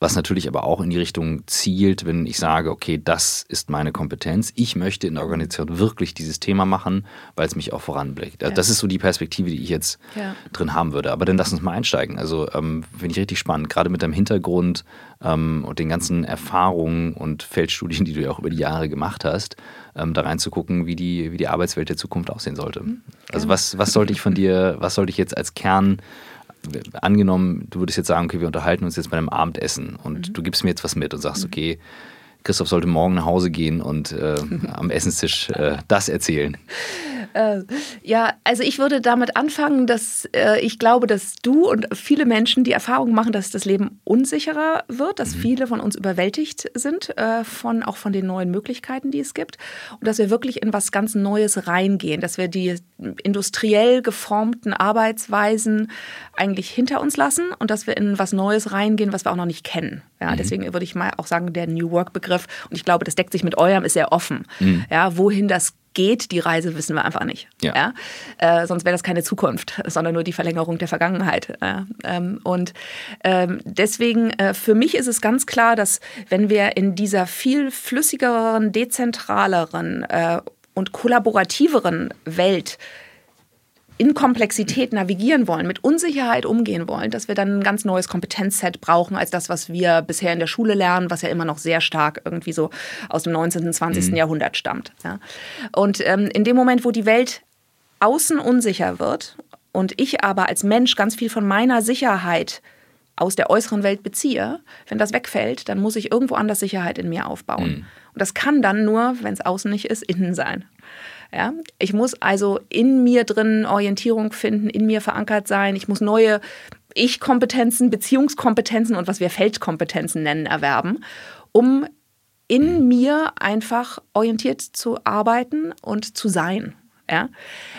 was natürlich aber auch in die Richtung zielt, wenn ich sage, okay, das ist meine Kompetenz. Ich möchte in der Organisation wirklich dieses Thema machen, weil es mich auch voranblickt. Ja. Das ist so die Perspektive, die ich jetzt ja. drin haben würde. Aber dann lass uns mal einsteigen. Also ähm, finde ich richtig spannend, gerade mit deinem Hintergrund ähm, und den ganzen Erfahrungen und Feldstudien, die du ja auch über die Jahre gemacht hast, ähm, da reinzugucken, wie die, wie die Arbeitswelt der Zukunft aussehen sollte. Mhm. Also was, was sollte ich von dir, was sollte ich jetzt als Kern angenommen, du würdest jetzt sagen, okay, wir unterhalten uns jetzt bei einem Abendessen und mhm. du gibst mir jetzt was mit und sagst, mhm. okay, Christoph sollte morgen nach Hause gehen und äh, am Essenstisch äh, das erzählen. Äh, ja, also ich würde damit anfangen, dass äh, ich glaube, dass du und viele Menschen die Erfahrung machen, dass das Leben unsicherer wird, dass mhm. viele von uns überwältigt sind, äh, von, auch von den neuen Möglichkeiten, die es gibt. Und dass wir wirklich in was ganz Neues reingehen, dass wir die industriell geformten Arbeitsweisen eigentlich hinter uns lassen und dass wir in was Neues reingehen, was wir auch noch nicht kennen. Ja, mhm. deswegen würde ich mal auch sagen, der New Work-Begriff, und ich glaube, das deckt sich mit eurem, ist sehr offen. Mhm. Ja, wohin das geht, die Reise wissen wir einfach nicht. Ja. ja? Äh, sonst wäre das keine Zukunft, sondern nur die Verlängerung der Vergangenheit. Äh, ähm, und ähm, deswegen, äh, für mich ist es ganz klar, dass wenn wir in dieser viel flüssigeren, dezentraleren äh, und kollaborativeren Welt in Komplexität navigieren wollen, mit Unsicherheit umgehen wollen, dass wir dann ein ganz neues Kompetenzset brauchen als das, was wir bisher in der Schule lernen, was ja immer noch sehr stark irgendwie so aus dem 19. und 20. Mhm. Jahrhundert stammt. Ja. Und ähm, in dem Moment, wo die Welt außen unsicher wird und ich aber als Mensch ganz viel von meiner Sicherheit aus der äußeren Welt beziehe, wenn das wegfällt, dann muss ich irgendwo anders Sicherheit in mir aufbauen. Mhm. Und das kann dann nur, wenn es außen nicht ist, innen sein. Ja? Ich muss also in mir drin Orientierung finden, in mir verankert sein. Ich muss neue Ich-Kompetenzen, Beziehungskompetenzen und was wir Feldkompetenzen nennen, erwerben, um in mir einfach orientiert zu arbeiten und zu sein. Ja?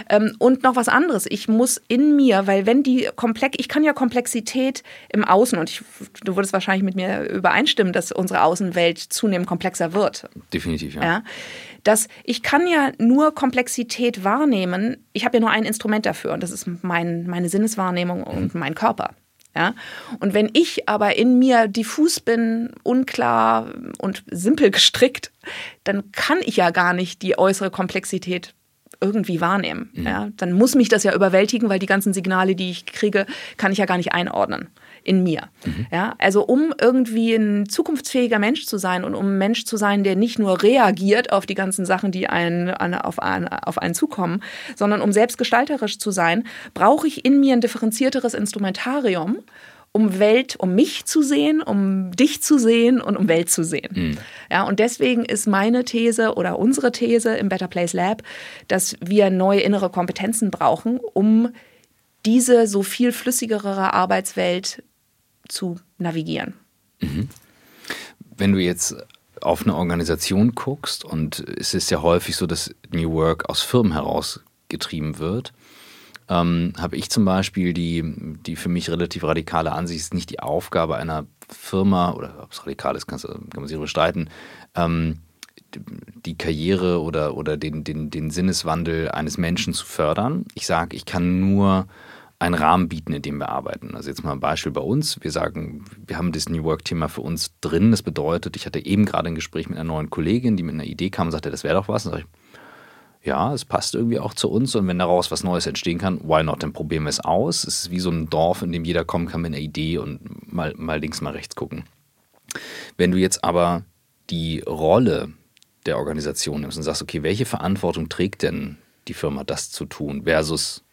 Ähm, und noch was anderes. Ich muss in mir, weil wenn die komplex, ich kann ja Komplexität im Außen und ich, du würdest wahrscheinlich mit mir übereinstimmen, dass unsere Außenwelt zunehmend komplexer wird. Definitiv, ja. ja? Dass ich kann ja nur Komplexität wahrnehmen. Ich habe ja nur ein Instrument dafür und das ist mein, meine Sinneswahrnehmung und mein Körper. Ja? Und wenn ich aber in mir diffus bin, unklar und simpel gestrickt, dann kann ich ja gar nicht die äußere Komplexität irgendwie wahrnehmen. Mhm. Ja, dann muss mich das ja überwältigen, weil die ganzen Signale, die ich kriege, kann ich ja gar nicht einordnen in mir. Mhm. Ja, also um irgendwie ein zukunftsfähiger Mensch zu sein und um ein Mensch zu sein, der nicht nur reagiert auf die ganzen Sachen, die einen, auf, einen, auf einen zukommen, sondern um selbstgestalterisch zu sein, brauche ich in mir ein differenzierteres Instrumentarium, um Welt, um mich zu sehen, um dich zu sehen und um Welt zu sehen. Mhm. Ja, und deswegen ist meine These oder unsere These im Better Place Lab, dass wir neue innere Kompetenzen brauchen, um diese so viel flüssigere Arbeitswelt zu navigieren. Mhm. Wenn du jetzt auf eine Organisation guckst, und es ist ja häufig so, dass New Work aus Firmen herausgetrieben wird, ähm, habe ich zum Beispiel die, die für mich relativ radikale Ansicht, ist nicht die Aufgabe einer Firma, oder ob es radikal ist, kann, kann man sich darüber streiten, ähm, die Karriere oder, oder den, den, den Sinneswandel eines Menschen zu fördern. Ich sage, ich kann nur einen Rahmen bieten, in dem wir arbeiten. Also jetzt mal ein Beispiel bei uns. Wir sagen, wir haben das New Work-Thema für uns drin. Das bedeutet, ich hatte eben gerade ein Gespräch mit einer neuen Kollegin, die mit einer Idee kam und sagte, das wäre doch was. Und sage ich, ja, es passt irgendwie auch zu uns und wenn daraus was Neues entstehen kann, why not? Dann probieren wir es aus. Es ist wie so ein Dorf, in dem jeder kommen kann mit einer Idee und mal, mal links, mal rechts gucken. Wenn du jetzt aber die Rolle der Organisation nimmst und sagst, okay, welche Verantwortung trägt denn die Firma, das zu tun, versus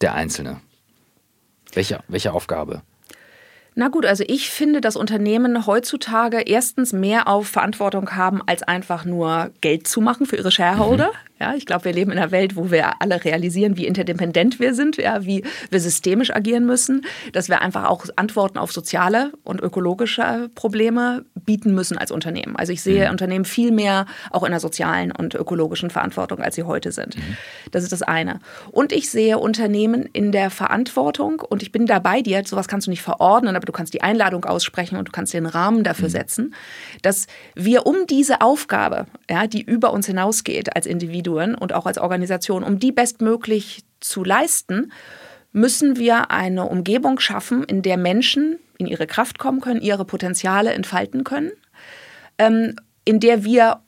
der Einzelne? Welche, welche Aufgabe? Na gut, also ich finde, dass Unternehmen heutzutage erstens mehr auf Verantwortung haben, als einfach nur Geld zu machen für ihre Shareholder. Mhm. Ja, ich glaube, wir leben in einer Welt, wo wir alle realisieren, wie interdependent wir sind, ja, wie wir systemisch agieren müssen, dass wir einfach auch Antworten auf soziale und ökologische Probleme bieten müssen als Unternehmen. Also ich sehe mhm. Unternehmen viel mehr auch in der sozialen und ökologischen Verantwortung, als sie heute sind. Mhm. Das ist das eine. Und ich sehe Unternehmen in der Verantwortung und ich bin dabei dir, sowas kannst du nicht verordnen, aber du kannst die Einladung aussprechen und du kannst den Rahmen dafür mhm. setzen, dass wir um diese Aufgabe, ja, die über uns hinausgeht als Individuum, Individuen und auch als Organisation, um die bestmöglich zu leisten, müssen wir eine Umgebung schaffen, in der Menschen in ihre Kraft kommen können, ihre Potenziale entfalten können, ähm, in der wir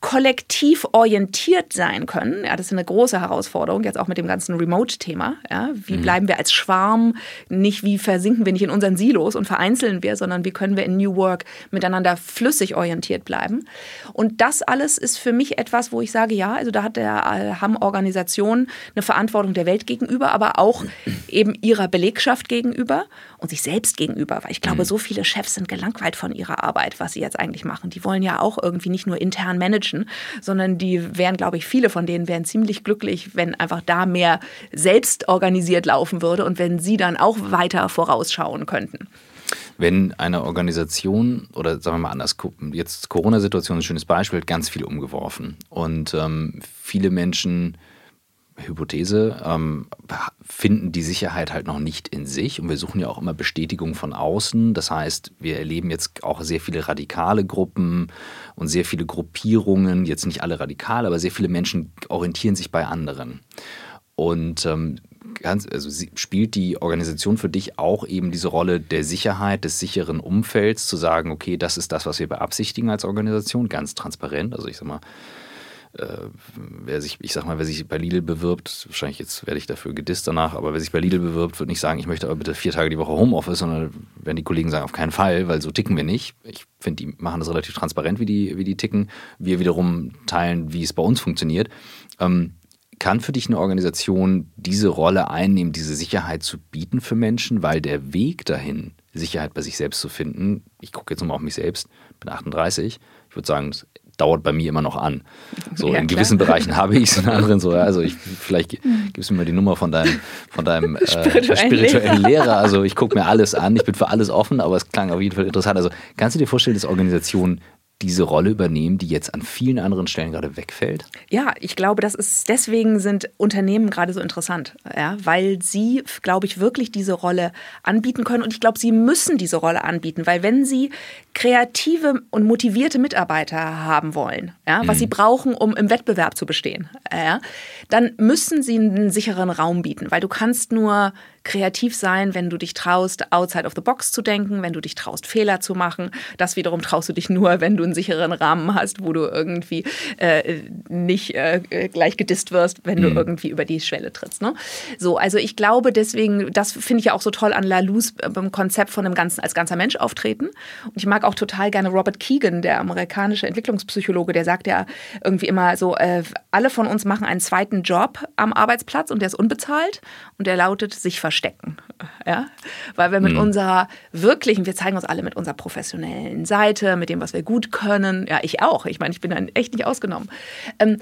kollektiv orientiert sein können. Ja, das ist eine große Herausforderung, jetzt auch mit dem ganzen Remote-Thema. Ja, wie mhm. bleiben wir als Schwarm, nicht wie versinken wir nicht in unseren Silos und vereinzeln wir, sondern wie können wir in New Work miteinander flüssig orientiert bleiben. Und das alles ist für mich etwas, wo ich sage, ja, also da hat der, äh, haben Organisationen eine Verantwortung der Welt gegenüber, aber auch eben ihrer Belegschaft gegenüber. Und sich selbst gegenüber, weil ich glaube, mhm. so viele Chefs sind gelangweilt von ihrer Arbeit, was sie jetzt eigentlich machen. Die wollen ja auch irgendwie nicht nur intern managen, sondern die wären, glaube ich, viele von denen wären ziemlich glücklich, wenn einfach da mehr selbst organisiert laufen würde und wenn sie dann auch weiter vorausschauen könnten. Wenn eine Organisation oder sagen wir mal anders, jetzt Corona-Situation ist ein schönes Beispiel, hat ganz viel umgeworfen und ähm, viele Menschen Hypothese, ähm, finden die Sicherheit halt noch nicht in sich und wir suchen ja auch immer Bestätigung von außen. Das heißt, wir erleben jetzt auch sehr viele radikale Gruppen und sehr viele Gruppierungen, jetzt nicht alle radikal, aber sehr viele Menschen orientieren sich bei anderen. Und ähm, ganz, also spielt die Organisation für dich auch eben diese Rolle der Sicherheit, des sicheren Umfelds, zu sagen, okay, das ist das, was wir beabsichtigen als Organisation, ganz transparent. Also ich sag mal, äh, wer sich, ich sag mal, wer sich bei Lidl bewirbt, wahrscheinlich jetzt werde ich dafür gedisst danach, aber wer sich bei Lidl bewirbt, wird nicht sagen, ich möchte aber bitte vier Tage die Woche Homeoffice, sondern werden die Kollegen sagen, auf keinen Fall, weil so ticken wir nicht. Ich finde, die machen das relativ transparent, wie die, wie die ticken. Wir wiederum teilen, wie es bei uns funktioniert. Ähm, kann für dich eine Organisation diese Rolle einnehmen, diese Sicherheit zu bieten für Menschen, weil der Weg dahin, Sicherheit bei sich selbst zu finden, ich gucke jetzt nochmal auf mich selbst, bin 38, ich würde sagen, dauert bei mir immer noch an. So ja, in gewissen Bereichen habe ich es, in anderen so. Also ich, vielleicht mhm. gibst du mir die Nummer von deinem, von deinem äh, spirituellen, Lehrer. Lehrer. Also ich gucke mir alles an, ich bin für alles offen, aber es klang auf jeden Fall interessant. Also kannst du dir vorstellen, dass Organisationen diese Rolle übernehmen, die jetzt an vielen anderen Stellen gerade wegfällt? Ja, ich glaube, das ist deswegen sind Unternehmen gerade so interessant, ja, weil sie, glaube ich, wirklich diese Rolle anbieten können und ich glaube, sie müssen diese Rolle anbieten, weil wenn sie kreative und motivierte Mitarbeiter haben wollen, ja, was mhm. sie brauchen, um im Wettbewerb zu bestehen, ja, dann müssen sie einen sicheren Raum bieten, weil du kannst nur kreativ sein, wenn du dich traust, outside of the box zu denken, wenn du dich traust, Fehler zu machen. Das wiederum traust du dich nur, wenn du einen sicheren Rahmen hast, wo du irgendwie äh, nicht äh, gleich gedisst wirst, wenn du mhm. irgendwie über die Schwelle trittst. Ne? So, also ich glaube deswegen, das finde ich ja auch so toll an Lalous beim Konzept von dem Ganzen als ganzer Mensch auftreten. Und ich mag auch total gerne Robert Keegan, der amerikanische Entwicklungspsychologe, der sagt ja irgendwie immer so, äh, alle von uns machen einen zweiten Job am Arbeitsplatz und der ist unbezahlt und der lautet sich verstecken. Ja? Weil wir mit mhm. unserer wirklichen, wir zeigen uns alle mit unserer professionellen Seite, mit dem, was wir gut können. Ja, ich auch. Ich meine, ich bin dann echt nicht ausgenommen. Ähm,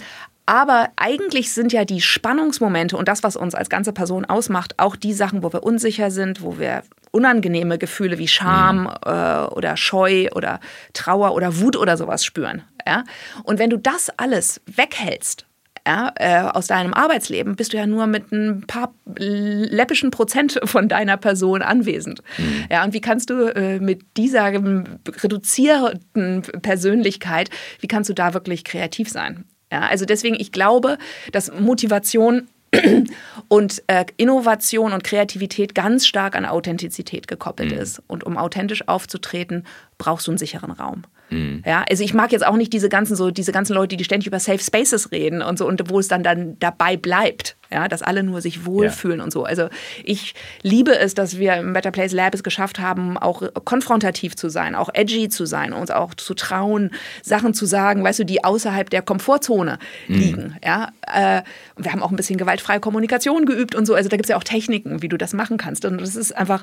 aber eigentlich sind ja die Spannungsmomente und das, was uns als ganze Person ausmacht, auch die Sachen, wo wir unsicher sind, wo wir unangenehme Gefühle wie Scham mhm. äh, oder Scheu oder Trauer oder Wut oder sowas spüren. Ja? Und wenn du das alles weghältst ja, äh, aus deinem Arbeitsleben, bist du ja nur mit ein paar läppischen Prozent von deiner Person anwesend. Mhm. Ja, und wie kannst du äh, mit dieser reduzierten Persönlichkeit, wie kannst du da wirklich kreativ sein? Ja, also deswegen, ich glaube, dass Motivation und äh, Innovation und Kreativität ganz stark an Authentizität gekoppelt mhm. ist. Und um authentisch aufzutreten, brauchst du einen sicheren Raum. Mhm. Ja, also ich mag jetzt auch nicht diese ganzen so diese ganzen Leute, die ständig über Safe Spaces reden und so und wo es dann dann dabei bleibt ja, dass alle nur sich wohlfühlen ja. und so. Also ich liebe es, dass wir im Better Place Lab es geschafft haben, auch konfrontativ zu sein, auch edgy zu sein, uns auch zu trauen, Sachen zu sagen, weißt du, die außerhalb der Komfortzone mhm. liegen. Ja, äh, wir haben auch ein bisschen gewaltfreie Kommunikation geübt und so. Also da gibt es ja auch Techniken, wie du das machen kannst. Und das ist einfach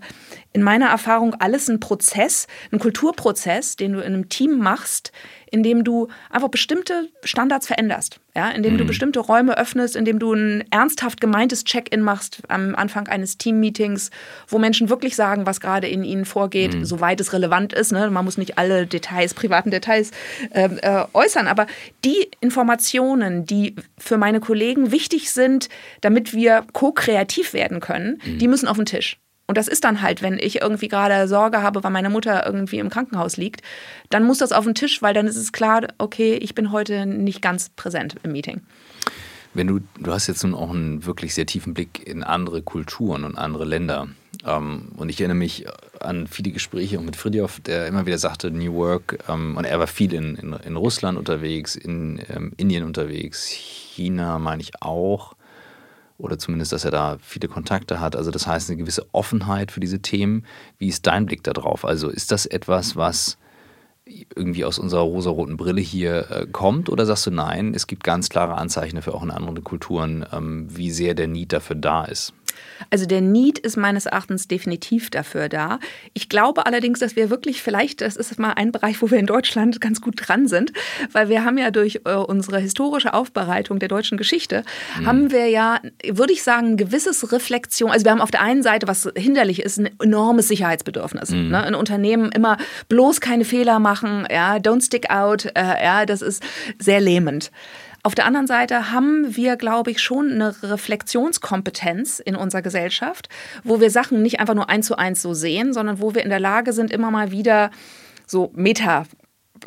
in meiner Erfahrung alles ein Prozess, ein Kulturprozess, den du in einem Team machst, indem du einfach bestimmte Standards veränderst, ja, indem mhm. du bestimmte Räume öffnest, indem du ein ernsthaft gemeintes Check-in machst am Anfang eines Team-Meetings, wo Menschen wirklich sagen, was gerade in ihnen vorgeht, mhm. soweit es relevant ist. Ne? Man muss nicht alle Details, privaten Details äh, äh, äußern, aber die Informationen, die für meine Kollegen wichtig sind, damit wir ko-kreativ werden können, mhm. die müssen auf den Tisch. Und das ist dann halt, wenn ich irgendwie gerade Sorge habe, weil meine Mutter irgendwie im Krankenhaus liegt, dann muss das auf den Tisch, weil dann ist es klar, okay, ich bin heute nicht ganz präsent im Meeting. Wenn du, du hast jetzt nun auch einen wirklich sehr tiefen Blick in andere Kulturen und andere Länder. Ähm, und ich erinnere mich an viele Gespräche mit Fridjof, der immer wieder sagte, New Work, ähm, und er war viel in, in, in Russland unterwegs, in ähm, Indien unterwegs, China meine ich auch oder zumindest, dass er da viele Kontakte hat. Also das heißt eine gewisse Offenheit für diese Themen. Wie ist dein Blick darauf? Also ist das etwas, was irgendwie aus unserer rosaroten Brille hier äh, kommt oder sagst du nein, es gibt ganz klare Anzeichen dafür auch in anderen Kulturen, ähm, wie sehr der Need dafür da ist? Also der Need ist meines Erachtens definitiv dafür da. Ich glaube allerdings, dass wir wirklich vielleicht, das ist mal ein Bereich, wo wir in Deutschland ganz gut dran sind, weil wir haben ja durch äh, unsere historische Aufbereitung der deutschen Geschichte, mhm. haben wir ja, würde ich sagen, ein gewisses Reflexion. Also wir haben auf der einen Seite, was hinderlich ist, ein enormes Sicherheitsbedürfnis. Mhm. Ne? In Unternehmen immer bloß keine Fehler machen, ja, don't stick out, äh, ja, das ist sehr lähmend. Auf der anderen Seite haben wir, glaube ich, schon eine Reflexionskompetenz in unserer Gesellschaft, wo wir Sachen nicht einfach nur eins zu eins so sehen, sondern wo wir in der Lage sind, immer mal wieder so Meta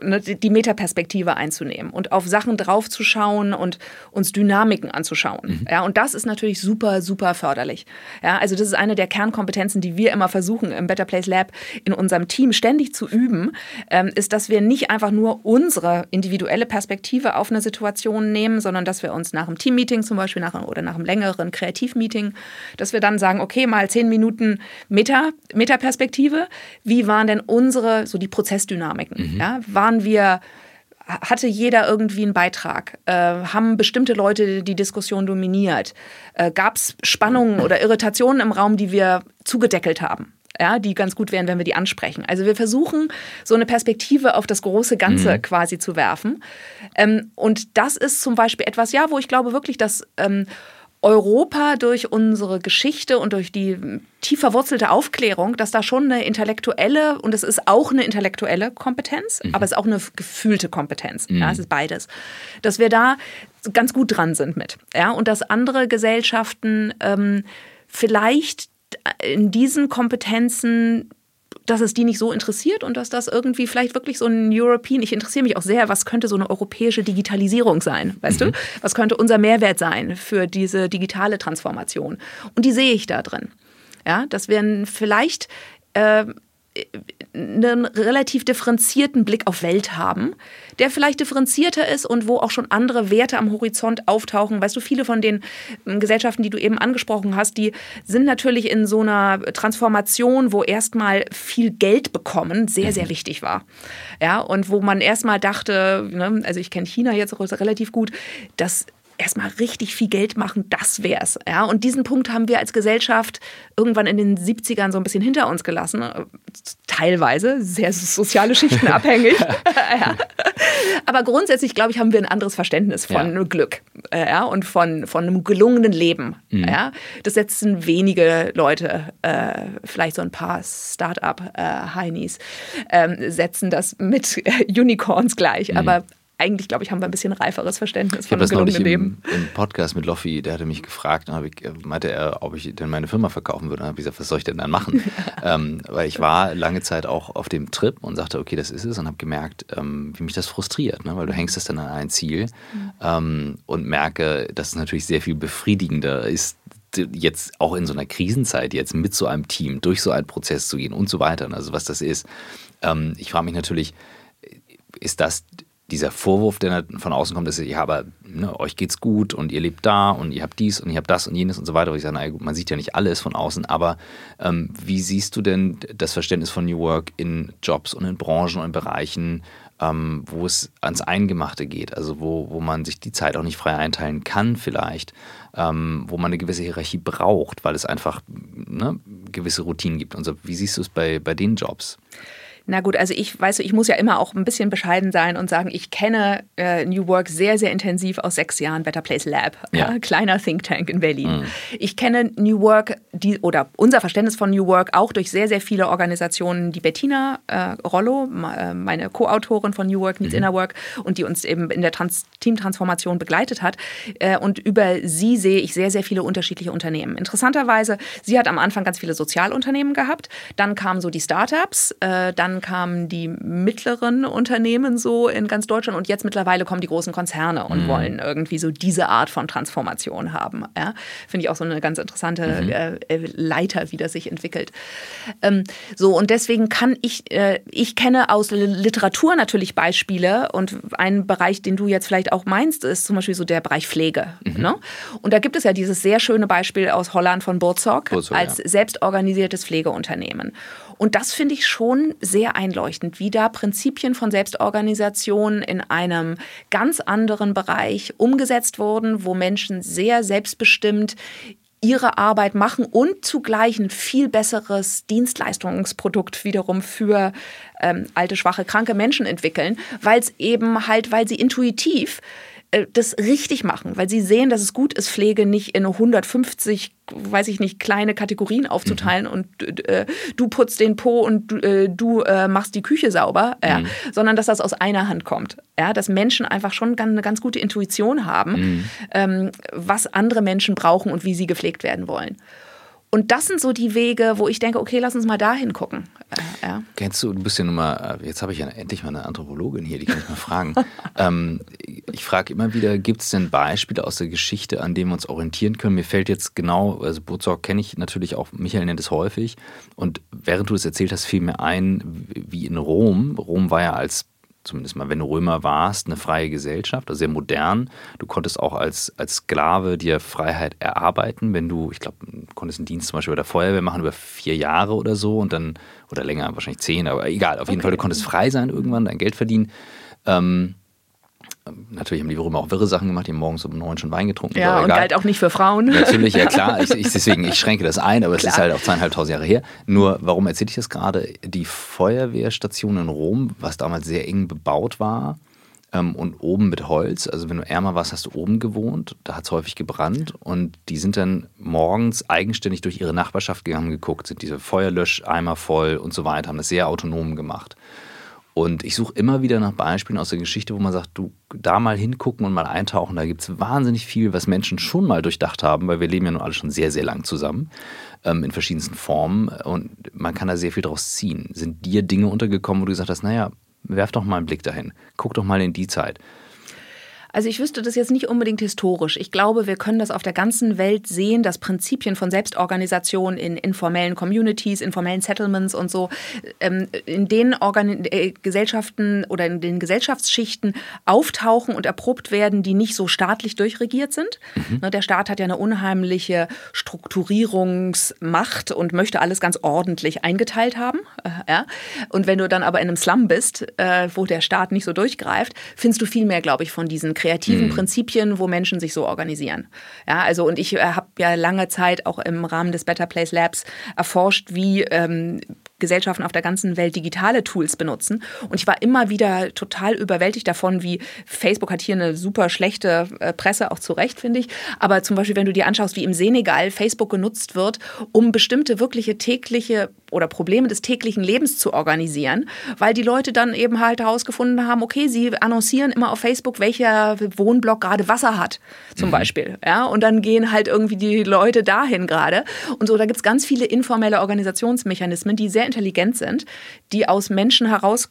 Ne, die Metaperspektive einzunehmen und auf Sachen draufzuschauen und uns Dynamiken anzuschauen. Mhm. Ja, und das ist natürlich super, super förderlich. Ja, also das ist eine der Kernkompetenzen, die wir immer versuchen im Better Place Lab in unserem Team ständig zu üben, ähm, ist, dass wir nicht einfach nur unsere individuelle Perspektive auf eine Situation nehmen, sondern dass wir uns nach einem Teammeeting zum Beispiel nach, oder nach einem längeren Kreativmeeting, dass wir dann sagen, okay, mal zehn Minuten Meta, Metaperspektive. Wie waren denn unsere, so die Prozessdynamiken? Mhm. Ja, war waren wir hatte jeder irgendwie einen Beitrag? Äh, haben bestimmte Leute die Diskussion dominiert? Äh, Gab es Spannungen oder Irritationen im Raum, die wir zugedeckelt haben? Ja, die ganz gut wären, wenn wir die ansprechen. Also wir versuchen, so eine Perspektive auf das große Ganze mhm. quasi zu werfen. Ähm, und das ist zum Beispiel etwas, ja, wo ich glaube wirklich, dass ähm, Europa durch unsere Geschichte und durch die tief verwurzelte Aufklärung, dass da schon eine intellektuelle, und es ist auch eine intellektuelle Kompetenz, mhm. aber es ist auch eine gefühlte Kompetenz. Mhm. Ja, es ist beides. Dass wir da ganz gut dran sind mit. Ja, und dass andere Gesellschaften ähm, vielleicht in diesen Kompetenzen dass es die nicht so interessiert und dass das irgendwie vielleicht wirklich so ein European, ich interessiere mich auch sehr, was könnte so eine europäische Digitalisierung sein, weißt mhm. du? Was könnte unser Mehrwert sein für diese digitale Transformation? Und die sehe ich da drin. Ja, dass wir vielleicht äh, einen relativ differenzierten Blick auf Welt haben, der vielleicht differenzierter ist und wo auch schon andere Werte am Horizont auftauchen. Weißt du, viele von den ähm, Gesellschaften, die du eben angesprochen hast, die sind natürlich in so einer Transformation, wo erstmal viel Geld bekommen sehr, sehr mhm. wichtig war. Ja, und wo man erstmal dachte, ne, also ich kenne China jetzt relativ gut, dass erstmal richtig viel Geld machen, das wär's. Ja, und diesen Punkt haben wir als Gesellschaft irgendwann in den 70ern so ein bisschen hinter uns gelassen. Teilweise, sehr soziale Schichten abhängig. ja. Aber grundsätzlich, glaube ich, haben wir ein anderes Verständnis von ja. Glück äh, ja, und von, von einem gelungenen Leben. Mhm. Ja. Das setzen wenige Leute, äh, vielleicht so ein paar Start-up-Heinis, äh, setzen das mit Unicorns gleich. Mhm. Aber eigentlich, glaube ich, haben wir ein bisschen reiferes Verständnis ich von einem gelungenen Leben. Im, Im Podcast mit Loffi, der hatte mich gefragt, ich, äh, meinte er, ob ich denn meine Firma verkaufen würde. Dann habe ich gesagt, was soll ich denn dann machen? ähm, weil ich war lange Zeit auch auf dem Trip und sagte, okay, das ist es und habe gemerkt, ähm, wie mich das frustriert, ne? weil du hängst es dann an ein Ziel mhm. ähm, und merke, dass es natürlich sehr viel befriedigender ist, jetzt auch in so einer Krisenzeit jetzt mit so einem Team durch so einen Prozess zu gehen und so weiter. Also was das ist. Ähm, ich frage mich natürlich, ist das dieser Vorwurf, der von außen kommt, ist, ja, aber ne, euch geht's gut und ihr lebt da und ihr habt dies und ihr habt das und jenes und so weiter. Und ich sage, naja, gut, man sieht ja nicht alles von außen, aber ähm, wie siehst du denn das Verständnis von New Work in Jobs und in Branchen und in Bereichen, ähm, wo es ans Eingemachte geht, also wo, wo man sich die Zeit auch nicht frei einteilen kann vielleicht, ähm, wo man eine gewisse Hierarchie braucht, weil es einfach ne, gewisse Routinen gibt und so. Wie siehst du es bei, bei den Jobs? Na gut, also ich weiß, ich muss ja immer auch ein bisschen bescheiden sein und sagen, ich kenne äh, New Work sehr, sehr intensiv aus sechs Jahren Better Place Lab, ja. Ja, kleiner Think Tank in Berlin. Mhm. Ich kenne New Work die, oder unser Verständnis von New Work auch durch sehr, sehr viele Organisationen, die Bettina äh, Rollo, äh, meine Co-Autorin von New Work Needs mhm. Inner Work und die uns eben in der Trans Teamtransformation begleitet hat. Äh, und über sie sehe ich sehr, sehr viele unterschiedliche Unternehmen. Interessanterweise, sie hat am Anfang ganz viele Sozialunternehmen gehabt, dann kamen so die Startups, äh, dann kamen die mittleren Unternehmen so in ganz Deutschland und jetzt mittlerweile kommen die großen Konzerne und mhm. wollen irgendwie so diese Art von Transformation haben. Ja? Finde ich auch so eine ganz interessante mhm. äh, äh Leiter, wie das sich entwickelt. Ähm, so, und deswegen kann ich, äh, ich kenne aus Literatur natürlich Beispiele und ein Bereich, den du jetzt vielleicht auch meinst, ist zum Beispiel so der Bereich Pflege. Mhm. Ne? Und da gibt es ja dieses sehr schöne Beispiel aus Holland von Burzog als ja. selbstorganisiertes Pflegeunternehmen. Und das finde ich schon sehr einleuchtend, wie da Prinzipien von Selbstorganisation in einem ganz anderen Bereich umgesetzt wurden, wo Menschen sehr selbstbestimmt ihre Arbeit machen und zugleich ein viel besseres Dienstleistungsprodukt wiederum für ähm, alte, schwache, kranke Menschen entwickeln, weil es eben halt, weil sie intuitiv das richtig machen, weil sie sehen, dass es gut ist, Pflege nicht in 150, weiß ich nicht, kleine Kategorien aufzuteilen mhm. und äh, du putzt den Po und äh, du äh, machst die Küche sauber, ja, mhm. sondern dass das aus einer Hand kommt. Ja, dass Menschen einfach schon eine ganz gute Intuition haben, mhm. ähm, was andere Menschen brauchen und wie sie gepflegt werden wollen. Und das sind so die Wege, wo ich denke, okay, lass uns mal da hingucken. Äh, ja. Kennst du, du bist ja nun mal, äh, jetzt habe ich ja endlich mal eine Anthropologin hier, die kann ich mal fragen. ähm, ich frage immer wieder, gibt es denn Beispiele aus der Geschichte, an denen wir uns orientieren können? Mir fällt jetzt genau, also Bozorg kenne ich natürlich auch, Michael nennt es häufig. Und während du es erzählt hast, fiel mir ein, wie in Rom. Rom war ja als zumindest mal, wenn du Römer warst, eine freie Gesellschaft, also sehr modern. Du konntest auch als, als Sklave dir Freiheit erarbeiten, wenn du, ich glaube, konntest einen Dienst zum Beispiel bei der Feuerwehr machen über vier Jahre oder so und dann, oder länger, wahrscheinlich zehn, aber egal, auf jeden okay. Fall, du konntest frei sein irgendwann, dein Geld verdienen. Ähm, Natürlich haben die Römer auch wirre Sachen gemacht, die haben morgens um neun schon Wein getrunken. Ja, und galt auch nicht für Frauen. Natürlich, ja klar. Ich, ich, deswegen, ich schränke das ein, aber klar. es ist halt auch zweieinhalbtausend Jahre her. Nur, warum erzähle ich das gerade? Die Feuerwehrstation in Rom, was damals sehr eng bebaut war ähm, und oben mit Holz, also wenn du ärmer warst, hast du oben gewohnt, da hat es häufig gebrannt und die sind dann morgens eigenständig durch ihre Nachbarschaft gegangen, geguckt, sind diese Feuerlöscheimer voll und so weiter, haben das sehr autonom gemacht. Und ich suche immer wieder nach Beispielen aus der Geschichte, wo man sagt, du da mal hingucken und mal eintauchen. Da gibt es wahnsinnig viel, was Menschen schon mal durchdacht haben, weil wir leben ja nun alle schon sehr, sehr lang zusammen ähm, in verschiedensten Formen. Und man kann da sehr viel draus ziehen. Sind dir Dinge untergekommen, wo du gesagt hast, naja, werf doch mal einen Blick dahin. Guck doch mal in die Zeit. Also ich wüsste das jetzt nicht unbedingt historisch. Ich glaube, wir können das auf der ganzen Welt sehen, dass Prinzipien von Selbstorganisation in informellen Communities, informellen Settlements und so, ähm, in den Organ äh, Gesellschaften oder in den Gesellschaftsschichten auftauchen und erprobt werden, die nicht so staatlich durchregiert sind. Mhm. Ne, der Staat hat ja eine unheimliche Strukturierungsmacht und möchte alles ganz ordentlich eingeteilt haben. Äh, und wenn du dann aber in einem Slum bist, äh, wo der Staat nicht so durchgreift, findest du viel mehr, glaube ich, von diesen kreativen mhm. Prinzipien, wo Menschen sich so organisieren. Ja, also und ich äh, habe ja lange Zeit auch im Rahmen des Better Place Labs erforscht, wie ähm, Gesellschaften auf der ganzen Welt digitale Tools benutzen. Und ich war immer wieder total überwältigt davon, wie Facebook hat hier eine super schlechte äh, Presse, auch zu Recht, finde ich. Aber zum Beispiel, wenn du dir anschaust, wie im Senegal Facebook genutzt wird, um bestimmte wirkliche tägliche oder Probleme des täglichen Lebens zu organisieren, weil die Leute dann eben halt herausgefunden haben, okay, sie annoncieren immer auf Facebook, welcher Wohnblock gerade Wasser hat, zum mhm. Beispiel. Ja, und dann gehen halt irgendwie die Leute dahin gerade. Und so, da gibt es ganz viele informelle Organisationsmechanismen, die sehr intelligent sind, die aus Menschen heraus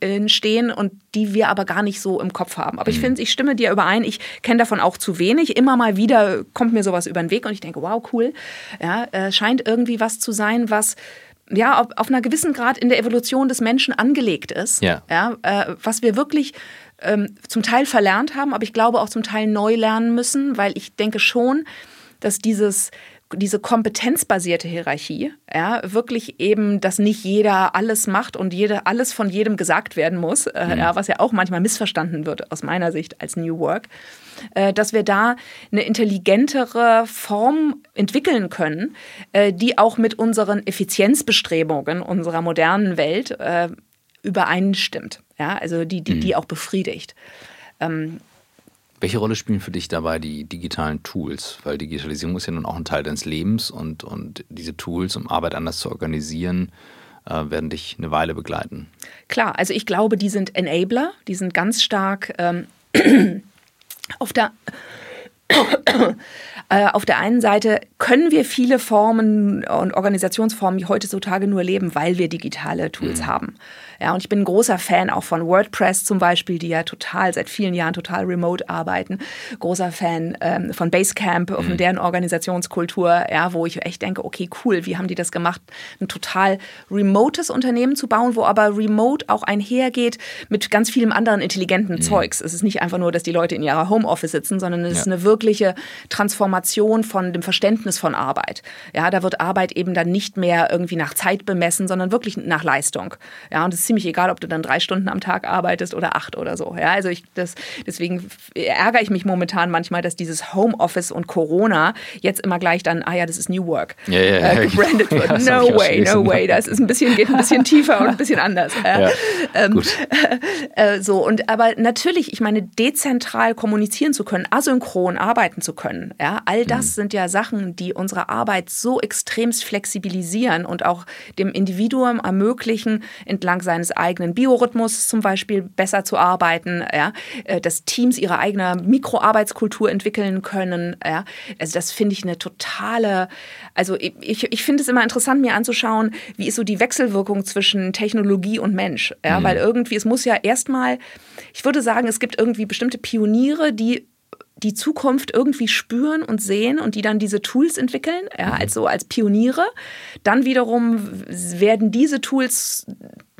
äh, entstehen und die wir aber gar nicht so im Kopf haben. Aber ich mhm. finde, ich stimme dir überein, ich kenne davon auch zu wenig. Immer mal wieder kommt mir sowas über den Weg und ich denke, wow, cool. Ja, äh, scheint irgendwie was zu sein, was ja, auf, auf einer gewissen Grad in der Evolution des Menschen angelegt ist. Ja. ja äh, was wir wirklich ähm, zum Teil verlernt haben, aber ich glaube auch zum Teil neu lernen müssen, weil ich denke schon, dass dieses diese kompetenzbasierte Hierarchie, ja, wirklich eben, dass nicht jeder alles macht und jede, alles von jedem gesagt werden muss, äh, mhm. ja, was ja auch manchmal missverstanden wird aus meiner Sicht als New Work, äh, dass wir da eine intelligentere Form entwickeln können, äh, die auch mit unseren Effizienzbestrebungen unserer modernen Welt äh, übereinstimmt, ja, also die, die, mhm. die auch befriedigt. Ähm, welche Rolle spielen für dich dabei die digitalen Tools? Weil Digitalisierung ist ja nun auch ein Teil deines Lebens und, und diese Tools, um Arbeit anders zu organisieren, äh, werden dich eine Weile begleiten. Klar, also ich glaube, die sind Enabler, die sind ganz stark ähm, auf der äh, auf der einen Seite können wir viele Formen und Organisationsformen heutzutage nur leben, weil wir digitale Tools mhm. haben. Ja, und ich bin ein großer Fan auch von WordPress zum Beispiel, die ja total seit vielen Jahren total remote arbeiten. Großer Fan ähm, von Basecamp, mhm. von deren Organisationskultur, ja, wo ich echt denke, okay, cool, wie haben die das gemacht, ein total remotes Unternehmen zu bauen, wo aber remote auch einhergeht mit ganz vielem anderen intelligenten mhm. Zeugs. Es ist nicht einfach nur, dass die Leute in ihrer Homeoffice sitzen, sondern es ja. ist eine wirklich wirkliche Transformation von dem Verständnis von Arbeit. Ja, da wird Arbeit eben dann nicht mehr irgendwie nach Zeit bemessen, sondern wirklich nach Leistung. Ja, und es ziemlich egal, ob du dann drei Stunden am Tag arbeitest oder acht oder so. Ja, also ich, das, deswegen ärgere ich mich momentan manchmal, dass dieses Homeoffice und Corona jetzt immer gleich dann, ah ja, das ist New Work, ja, ja, äh, gebrandet wird. Ja, no way, no way. Das ist ein bisschen, geht ein bisschen tiefer und ein bisschen anders. Ja, ähm, gut. Äh, so, und aber natürlich, ich meine, dezentral kommunizieren zu können, asynchron arbeiten zu können, ja, all das mhm. sind ja Sachen, die unsere Arbeit so extremst flexibilisieren und auch dem Individuum ermöglichen, entlang seines eigenen Biorhythmus zum Beispiel besser zu arbeiten, ja, äh, dass Teams ihre eigene Mikroarbeitskultur entwickeln können. Ja. Also das finde ich eine totale, also ich, ich finde es immer interessant, mir anzuschauen, wie ist so die Wechselwirkung zwischen Technologie und Mensch. Ja, mhm. Weil irgendwie, es muss ja erstmal, ich würde sagen, es gibt irgendwie bestimmte Pioniere, die die Zukunft irgendwie spüren und sehen und die dann diese Tools entwickeln, ja, also als Pioniere. Dann wiederum werden diese Tools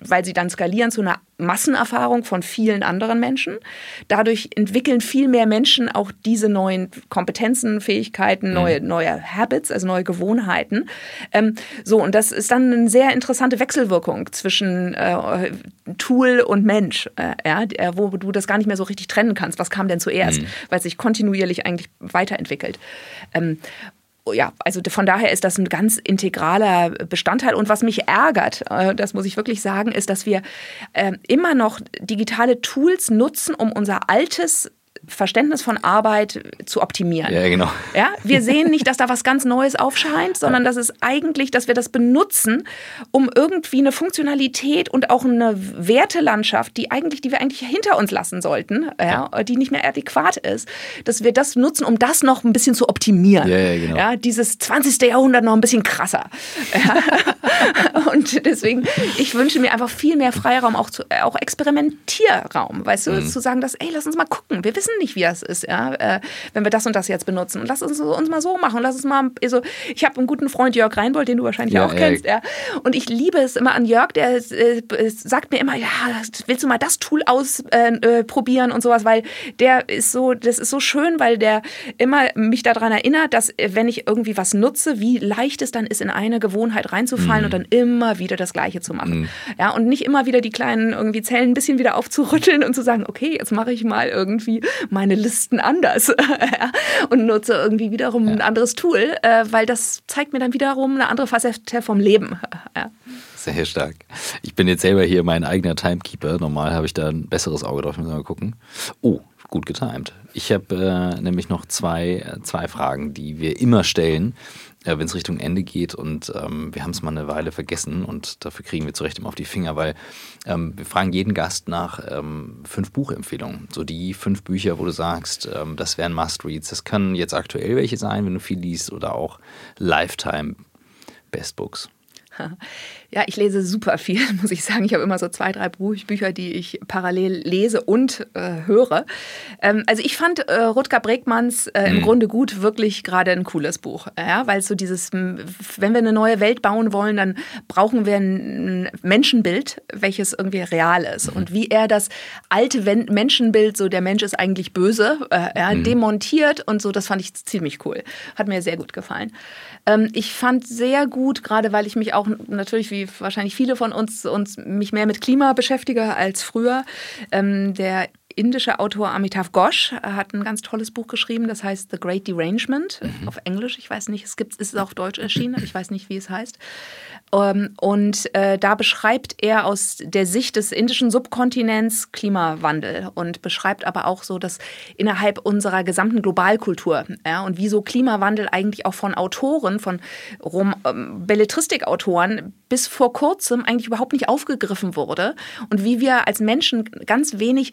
weil sie dann skalieren zu einer Massenerfahrung von vielen anderen Menschen. Dadurch entwickeln viel mehr Menschen auch diese neuen Kompetenzen, Fähigkeiten, neue, mhm. neue Habits, also neue Gewohnheiten. Ähm, so, und das ist dann eine sehr interessante Wechselwirkung zwischen äh, Tool und Mensch, äh, ja, wo du das gar nicht mehr so richtig trennen kannst. Was kam denn zuerst? Mhm. Weil es sich kontinuierlich eigentlich weiterentwickelt. Ähm, ja, also von daher ist das ein ganz integraler Bestandteil. Und was mich ärgert, äh, das muss ich wirklich sagen, ist, dass wir ähm, immer noch digitale Tools nutzen, um unser altes Verständnis von Arbeit zu optimieren. Ja, genau. Ja, wir sehen nicht, dass da was ganz Neues aufscheint, sondern dass es eigentlich, dass wir das benutzen, um irgendwie eine Funktionalität und auch eine Wertelandschaft, die eigentlich, die wir eigentlich hinter uns lassen sollten, ja, die nicht mehr adäquat ist, dass wir das nutzen, um das noch ein bisschen zu optimieren. Ja, ja, genau. ja dieses 20. Jahrhundert noch ein bisschen krasser. Ja. und deswegen, ich wünsche mir einfach viel mehr Freiraum, auch, zu, auch Experimentierraum, weißt du, mhm. zu sagen, dass, ey, lass uns mal gucken. Wir wissen nicht, wie das ist, ja, äh, wenn wir das und das jetzt benutzen. Und lass uns uns mal so machen. Lass uns mal, also ich habe einen guten Freund, Jörg Reinbold, den du wahrscheinlich ja, auch ey. kennst, ja. Und ich liebe es immer an Jörg, der äh, sagt mir immer, ja, willst du mal das Tool ausprobieren äh, und sowas, weil der ist so, das ist so schön, weil der immer mich daran erinnert, dass äh, wenn ich irgendwie was nutze, wie leicht es dann ist, in eine Gewohnheit reinzufallen mhm. und dann immer wieder das Gleiche zu machen. Mhm. Ja, und nicht immer wieder die kleinen irgendwie Zellen ein bisschen wieder aufzurütteln und zu sagen, okay, jetzt mache ich mal irgendwie meine Listen anders und nutze irgendwie wiederum ja. ein anderes Tool, äh, weil das zeigt mir dann wiederum eine andere Facette vom Leben. Ja. Sehr stark. Ich bin jetzt selber hier mein eigener Timekeeper. Normal habe ich da ein besseres Auge drauf. Müssen wir mal gucken. Oh, gut getimt. Ich habe äh, nämlich noch zwei, äh, zwei Fragen, die wir immer stellen wenn es Richtung Ende geht und ähm, wir haben es mal eine Weile vergessen und dafür kriegen wir zurecht immer auf die Finger, weil ähm, wir fragen jeden Gast nach ähm, fünf Buchempfehlungen. So die fünf Bücher, wo du sagst, ähm, das wären Must-Reads. Das können jetzt aktuell welche sein, wenn du viel liest oder auch Lifetime Best Books. Ja, ich lese super viel, muss ich sagen. Ich habe immer so zwei, drei Bücher, die ich parallel lese und äh, höre. Ähm, also ich fand äh, Rutger Bregmanns äh, im mhm. Grunde gut wirklich gerade ein cooles Buch. Ja, weil so dieses, wenn wir eine neue Welt bauen wollen, dann brauchen wir ein Menschenbild, welches irgendwie real ist. Mhm. Und wie er das alte Menschenbild, so der Mensch ist eigentlich böse, äh, ja, mhm. demontiert und so, das fand ich ziemlich cool. Hat mir sehr gut gefallen. Ähm, ich fand sehr gut, gerade weil ich mich auch natürlich wie wahrscheinlich viele von uns, uns mich mehr mit Klima beschäftige als früher. Ähm, der indische Autor Amitav Ghosh hat ein ganz tolles Buch geschrieben, das heißt The Great Derangement mhm. auf Englisch. Ich weiß nicht, es gibt es ist auf Deutsch erschienen, ich weiß nicht, wie es heißt. Ähm, und äh, da beschreibt er aus der Sicht des indischen Subkontinents Klimawandel und beschreibt aber auch so, dass innerhalb unserer gesamten Globalkultur ja, und wie so Klimawandel eigentlich auch von Autoren, von Rom ähm, Belletristikautoren bis vor kurzem eigentlich überhaupt nicht aufgegriffen wurde und wie wir als Menschen ganz wenig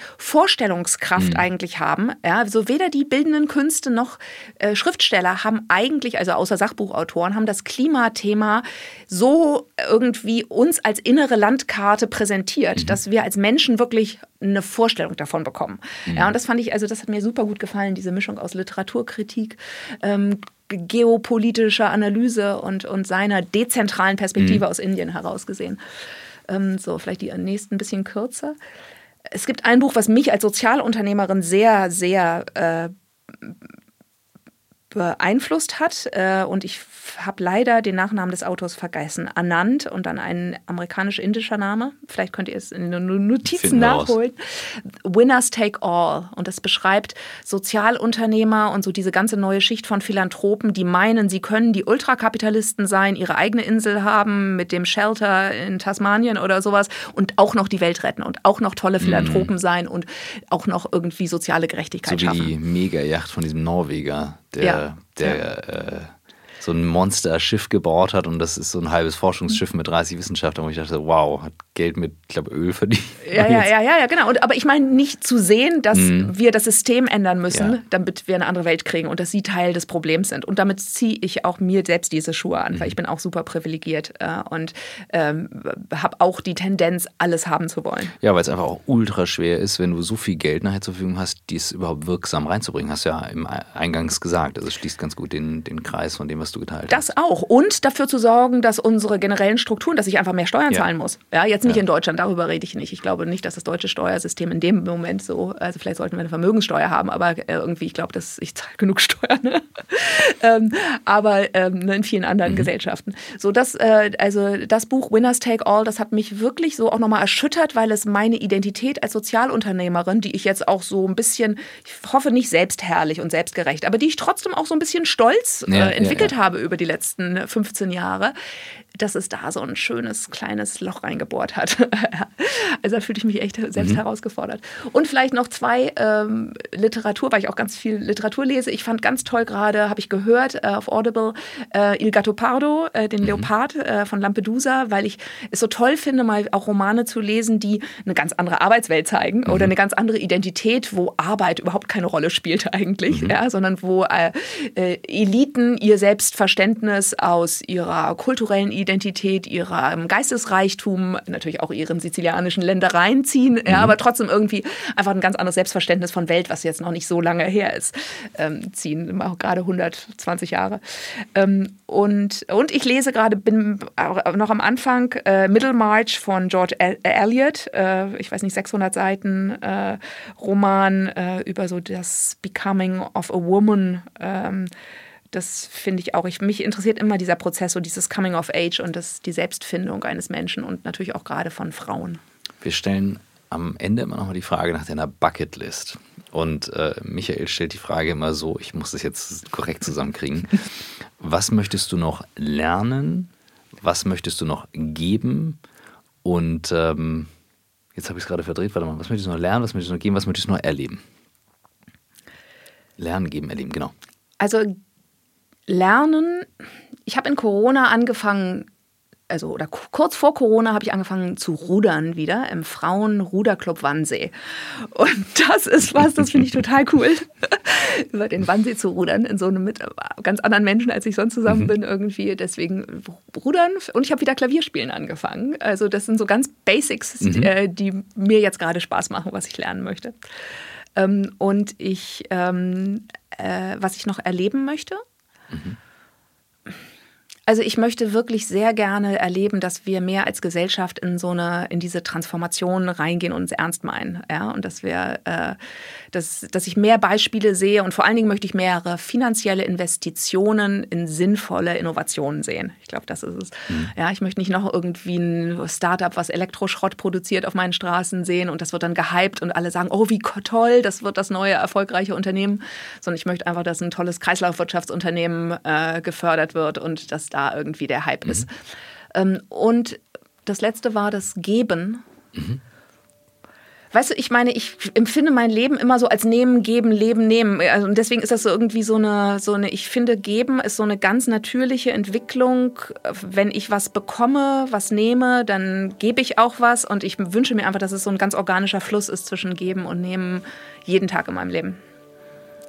Vorstellungskraft mhm. eigentlich haben. Ja, also weder die bildenden Künste noch äh, Schriftsteller haben eigentlich, also außer Sachbuchautoren, haben das Klimathema so irgendwie uns als innere Landkarte präsentiert, mhm. dass wir als Menschen wirklich eine Vorstellung davon bekommen. Mhm. Ja, und das fand ich, also das hat mir super gut gefallen, diese Mischung aus Literaturkritik, ähm, geopolitischer Analyse und, und seiner dezentralen Perspektive mhm. aus Indien herausgesehen. Ähm, so, vielleicht die nächsten ein bisschen kürzer. Es gibt ein Buch, was mich als Sozialunternehmerin sehr, sehr äh, beeinflusst hat. Äh, und ich habe leider den Nachnamen des Autors vergessen. Anand und dann ein amerikanisch-indischer Name. Vielleicht könnt ihr es in den Notizen nachholen. Winners Take All. Und das beschreibt Sozialunternehmer und so diese ganze neue Schicht von Philanthropen, die meinen, sie können die Ultrakapitalisten sein, ihre eigene Insel haben mit dem Shelter in Tasmanien oder sowas und auch noch die Welt retten und auch noch tolle Philanthropen mm. sein und auch noch irgendwie soziale Gerechtigkeit so schaffen. So wie die Mega-Yacht von diesem Norweger, der, ja. der ja. Äh, so ein Monster-Schiff gebaut hat und das ist so ein halbes Forschungsschiff mit 30 Wissenschaftlern, wo ich dachte, wow, hat Geld mit, ich glaube, Öl verdient. Ja, ja, ja, ja, ja, genau. Und, aber ich meine nicht zu sehen, dass mhm. wir das System ändern müssen, ja. damit wir eine andere Welt kriegen und dass sie Teil des Problems sind. Und damit ziehe ich auch mir selbst diese Schuhe an, mhm. weil ich bin auch super privilegiert äh, und ähm, habe auch die Tendenz, alles haben zu wollen. Ja, weil es einfach auch ultra schwer ist, wenn du so viel Geld nachher zur Verfügung hast, dies überhaupt wirksam reinzubringen. Hast du ja im Eingangs gesagt. Also es schließt ganz gut den, den Kreis von dem, was du geteilt das hast. Auch. Und dafür zu sorgen, dass unsere generellen Strukturen, dass ich einfach mehr Steuern ja. zahlen muss. Ja, jetzt nicht ja. in Deutschland, darüber rede ich nicht. Ich glaube nicht, dass das deutsche Steuersystem in dem Moment so, also vielleicht sollten wir eine Vermögenssteuer haben, aber äh, irgendwie, ich glaube, dass ich zahle genug Steuern. Ne? ähm, aber ähm, ne, in vielen anderen mhm. Gesellschaften. So, das, äh, also das Buch Winners Take All, das hat mich wirklich so auch nochmal erschüttert, weil es meine Identität als Sozialunternehmerin, die ich jetzt auch so ein bisschen, ich hoffe nicht selbstherrlich und selbstgerecht, aber die ich trotzdem auch so ein bisschen stolz äh, entwickelt ja, ja. habe über die letzten 15 Jahre, dass es da so ein schönes kleines Loch reingebohrt hat. also da fühlte ich mich echt selbst mhm. herausgefordert. Und vielleicht noch zwei ähm, Literatur, weil ich auch ganz viel Literatur lese. Ich fand ganz toll gerade, habe ich gehört äh, auf Audible, äh, Il Gattopardo, äh, den mhm. Leopard äh, von Lampedusa, weil ich es so toll finde, mal auch Romane zu lesen, die eine ganz andere Arbeitswelt zeigen mhm. oder eine ganz andere Identität, wo Arbeit überhaupt keine Rolle spielt eigentlich, mhm. ja, sondern wo äh, äh, Eliten ihr Selbstverständnis aus ihrer kulturellen Identität Identität, ihrem Geistesreichtum, natürlich auch ihren sizilianischen Ländereien ziehen, mhm. ja, aber trotzdem irgendwie einfach ein ganz anderes Selbstverständnis von Welt, was jetzt noch nicht so lange her ist, ähm, ziehen, auch gerade 120 Jahre. Ähm, und, und ich lese gerade, bin noch am Anfang, äh, Middlemarch von George Eliot, äh, ich weiß nicht, 600 Seiten äh, Roman äh, über so das Becoming of a Woman. Ähm, das finde ich auch. Ich, mich interessiert immer dieser Prozess und dieses Coming of Age und das, die Selbstfindung eines Menschen und natürlich auch gerade von Frauen. Wir stellen am Ende immer noch mal die Frage nach deiner Bucketlist. Und äh, Michael stellt die Frage immer so, ich muss das jetzt korrekt zusammenkriegen. Was möchtest du noch lernen? Was möchtest du noch geben? Und ähm, jetzt habe ich es gerade verdreht, warte mal, was möchtest du noch lernen? Was möchtest du noch geben? Was möchtest du noch erleben? Lernen, geben, erleben, genau. Also Lernen, ich habe in Corona angefangen, also oder kurz vor Corona habe ich angefangen zu rudern wieder im Frauenruderclub Wannsee. Und das ist was, das finde ich total cool, über den Wannsee zu rudern, in so einem mit ganz anderen Menschen, als ich sonst zusammen mhm. bin irgendwie. Deswegen rudern und ich habe wieder Klavierspielen angefangen. Also das sind so ganz Basics, mhm. die, äh, die, mir jetzt gerade Spaß machen, was ich lernen möchte. Ähm, und ich, ähm, äh, was ich noch erleben möchte, Mhm. Also ich möchte wirklich sehr gerne erleben, dass wir mehr als Gesellschaft in so eine, in diese Transformation reingehen und uns ernst meinen. Ja? Und dass wir, äh, dass, dass ich mehr Beispiele sehe und vor allen Dingen möchte ich mehrere finanzielle Investitionen in sinnvolle Innovationen sehen. Ich glaube, das ist es. Mhm. Ja, ich möchte nicht noch irgendwie ein Startup, was Elektroschrott produziert, auf meinen Straßen sehen und das wird dann gehypt und alle sagen, oh, wie toll, das wird das neue erfolgreiche Unternehmen. Sondern ich möchte einfach, dass ein tolles Kreislaufwirtschaftsunternehmen äh, gefördert wird und dass da irgendwie der Hype mhm. ist. Ähm, und das letzte war das Geben. Mhm. Weißt du, ich meine, ich empfinde mein Leben immer so als nehmen, geben, leben, nehmen. Also, und deswegen ist das so irgendwie so eine, so eine, ich finde, geben ist so eine ganz natürliche Entwicklung. Wenn ich was bekomme, was nehme, dann gebe ich auch was. Und ich wünsche mir einfach, dass es so ein ganz organischer Fluss ist zwischen geben und nehmen jeden Tag in meinem Leben.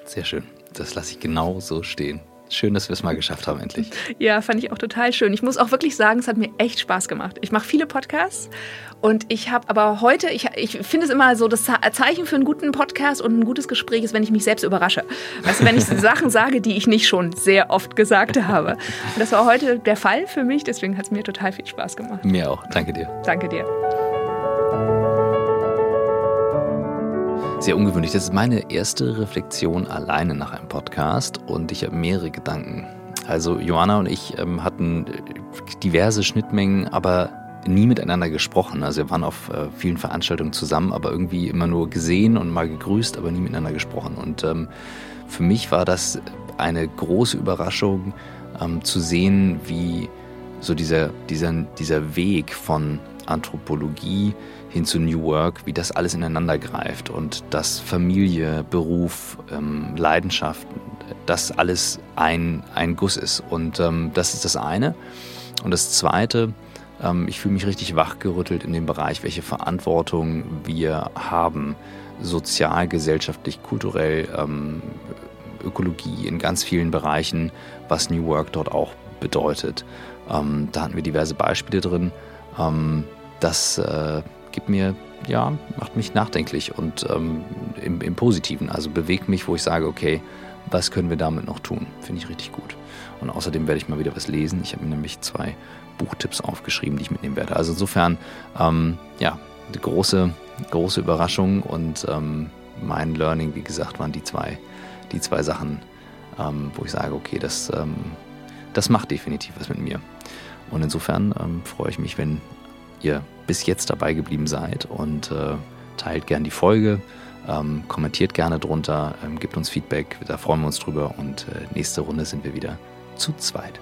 Sehr schön. Das lasse ich genau so stehen. Schön, dass wir es mal geschafft haben, endlich. Ja, fand ich auch total schön. Ich muss auch wirklich sagen, es hat mir echt Spaß gemacht. Ich mache viele Podcasts und ich habe aber heute, ich, ich finde es immer so, das Zeichen für einen guten Podcast und ein gutes Gespräch ist, wenn ich mich selbst überrasche. Weißt du, wenn ich Sachen sage, die ich nicht schon sehr oft gesagt habe. Und das war heute der Fall für mich, deswegen hat es mir total viel Spaß gemacht. Mir auch. Danke dir. Danke dir. Sehr ungewöhnlich. Das ist meine erste Reflexion alleine nach einem Podcast und ich habe mehrere Gedanken. Also Joanna und ich ähm, hatten diverse Schnittmengen, aber nie miteinander gesprochen. Also wir waren auf äh, vielen Veranstaltungen zusammen, aber irgendwie immer nur gesehen und mal gegrüßt, aber nie miteinander gesprochen. Und ähm, für mich war das eine große Überraschung ähm, zu sehen, wie so dieser, dieser, dieser Weg von Anthropologie hin zu New Work, wie das alles ineinander greift und dass Familie, Beruf, ähm, Leidenschaft, das alles ein, ein Guss ist. Und ähm, das ist das eine. Und das zweite, ähm, ich fühle mich richtig wachgerüttelt in dem Bereich, welche Verantwortung wir haben, sozial, gesellschaftlich, kulturell, ähm, Ökologie in ganz vielen Bereichen, was New Work dort auch bedeutet. Ähm, da hatten wir diverse Beispiele drin. Ähm, das äh, gibt mir, ja, macht mich nachdenklich und ähm, im, im, Positiven. Also bewegt mich, wo ich sage, okay, was können wir damit noch tun? Finde ich richtig gut. Und außerdem werde ich mal wieder was lesen. Ich habe mir nämlich zwei Buchtipps aufgeschrieben, die ich mitnehmen werde. Also insofern, ähm, ja, eine große, große Überraschung und ähm, mein Learning, wie gesagt, waren die zwei, die zwei Sachen, ähm, wo ich sage, okay, das, ähm, das macht definitiv was mit mir. Und insofern ähm, freue ich mich, wenn ihr bis jetzt dabei geblieben seid und äh, teilt gern die Folge, ähm, kommentiert gerne drunter, ähm, gebt uns Feedback, da freuen wir uns drüber und äh, nächste Runde sind wir wieder zu zweit.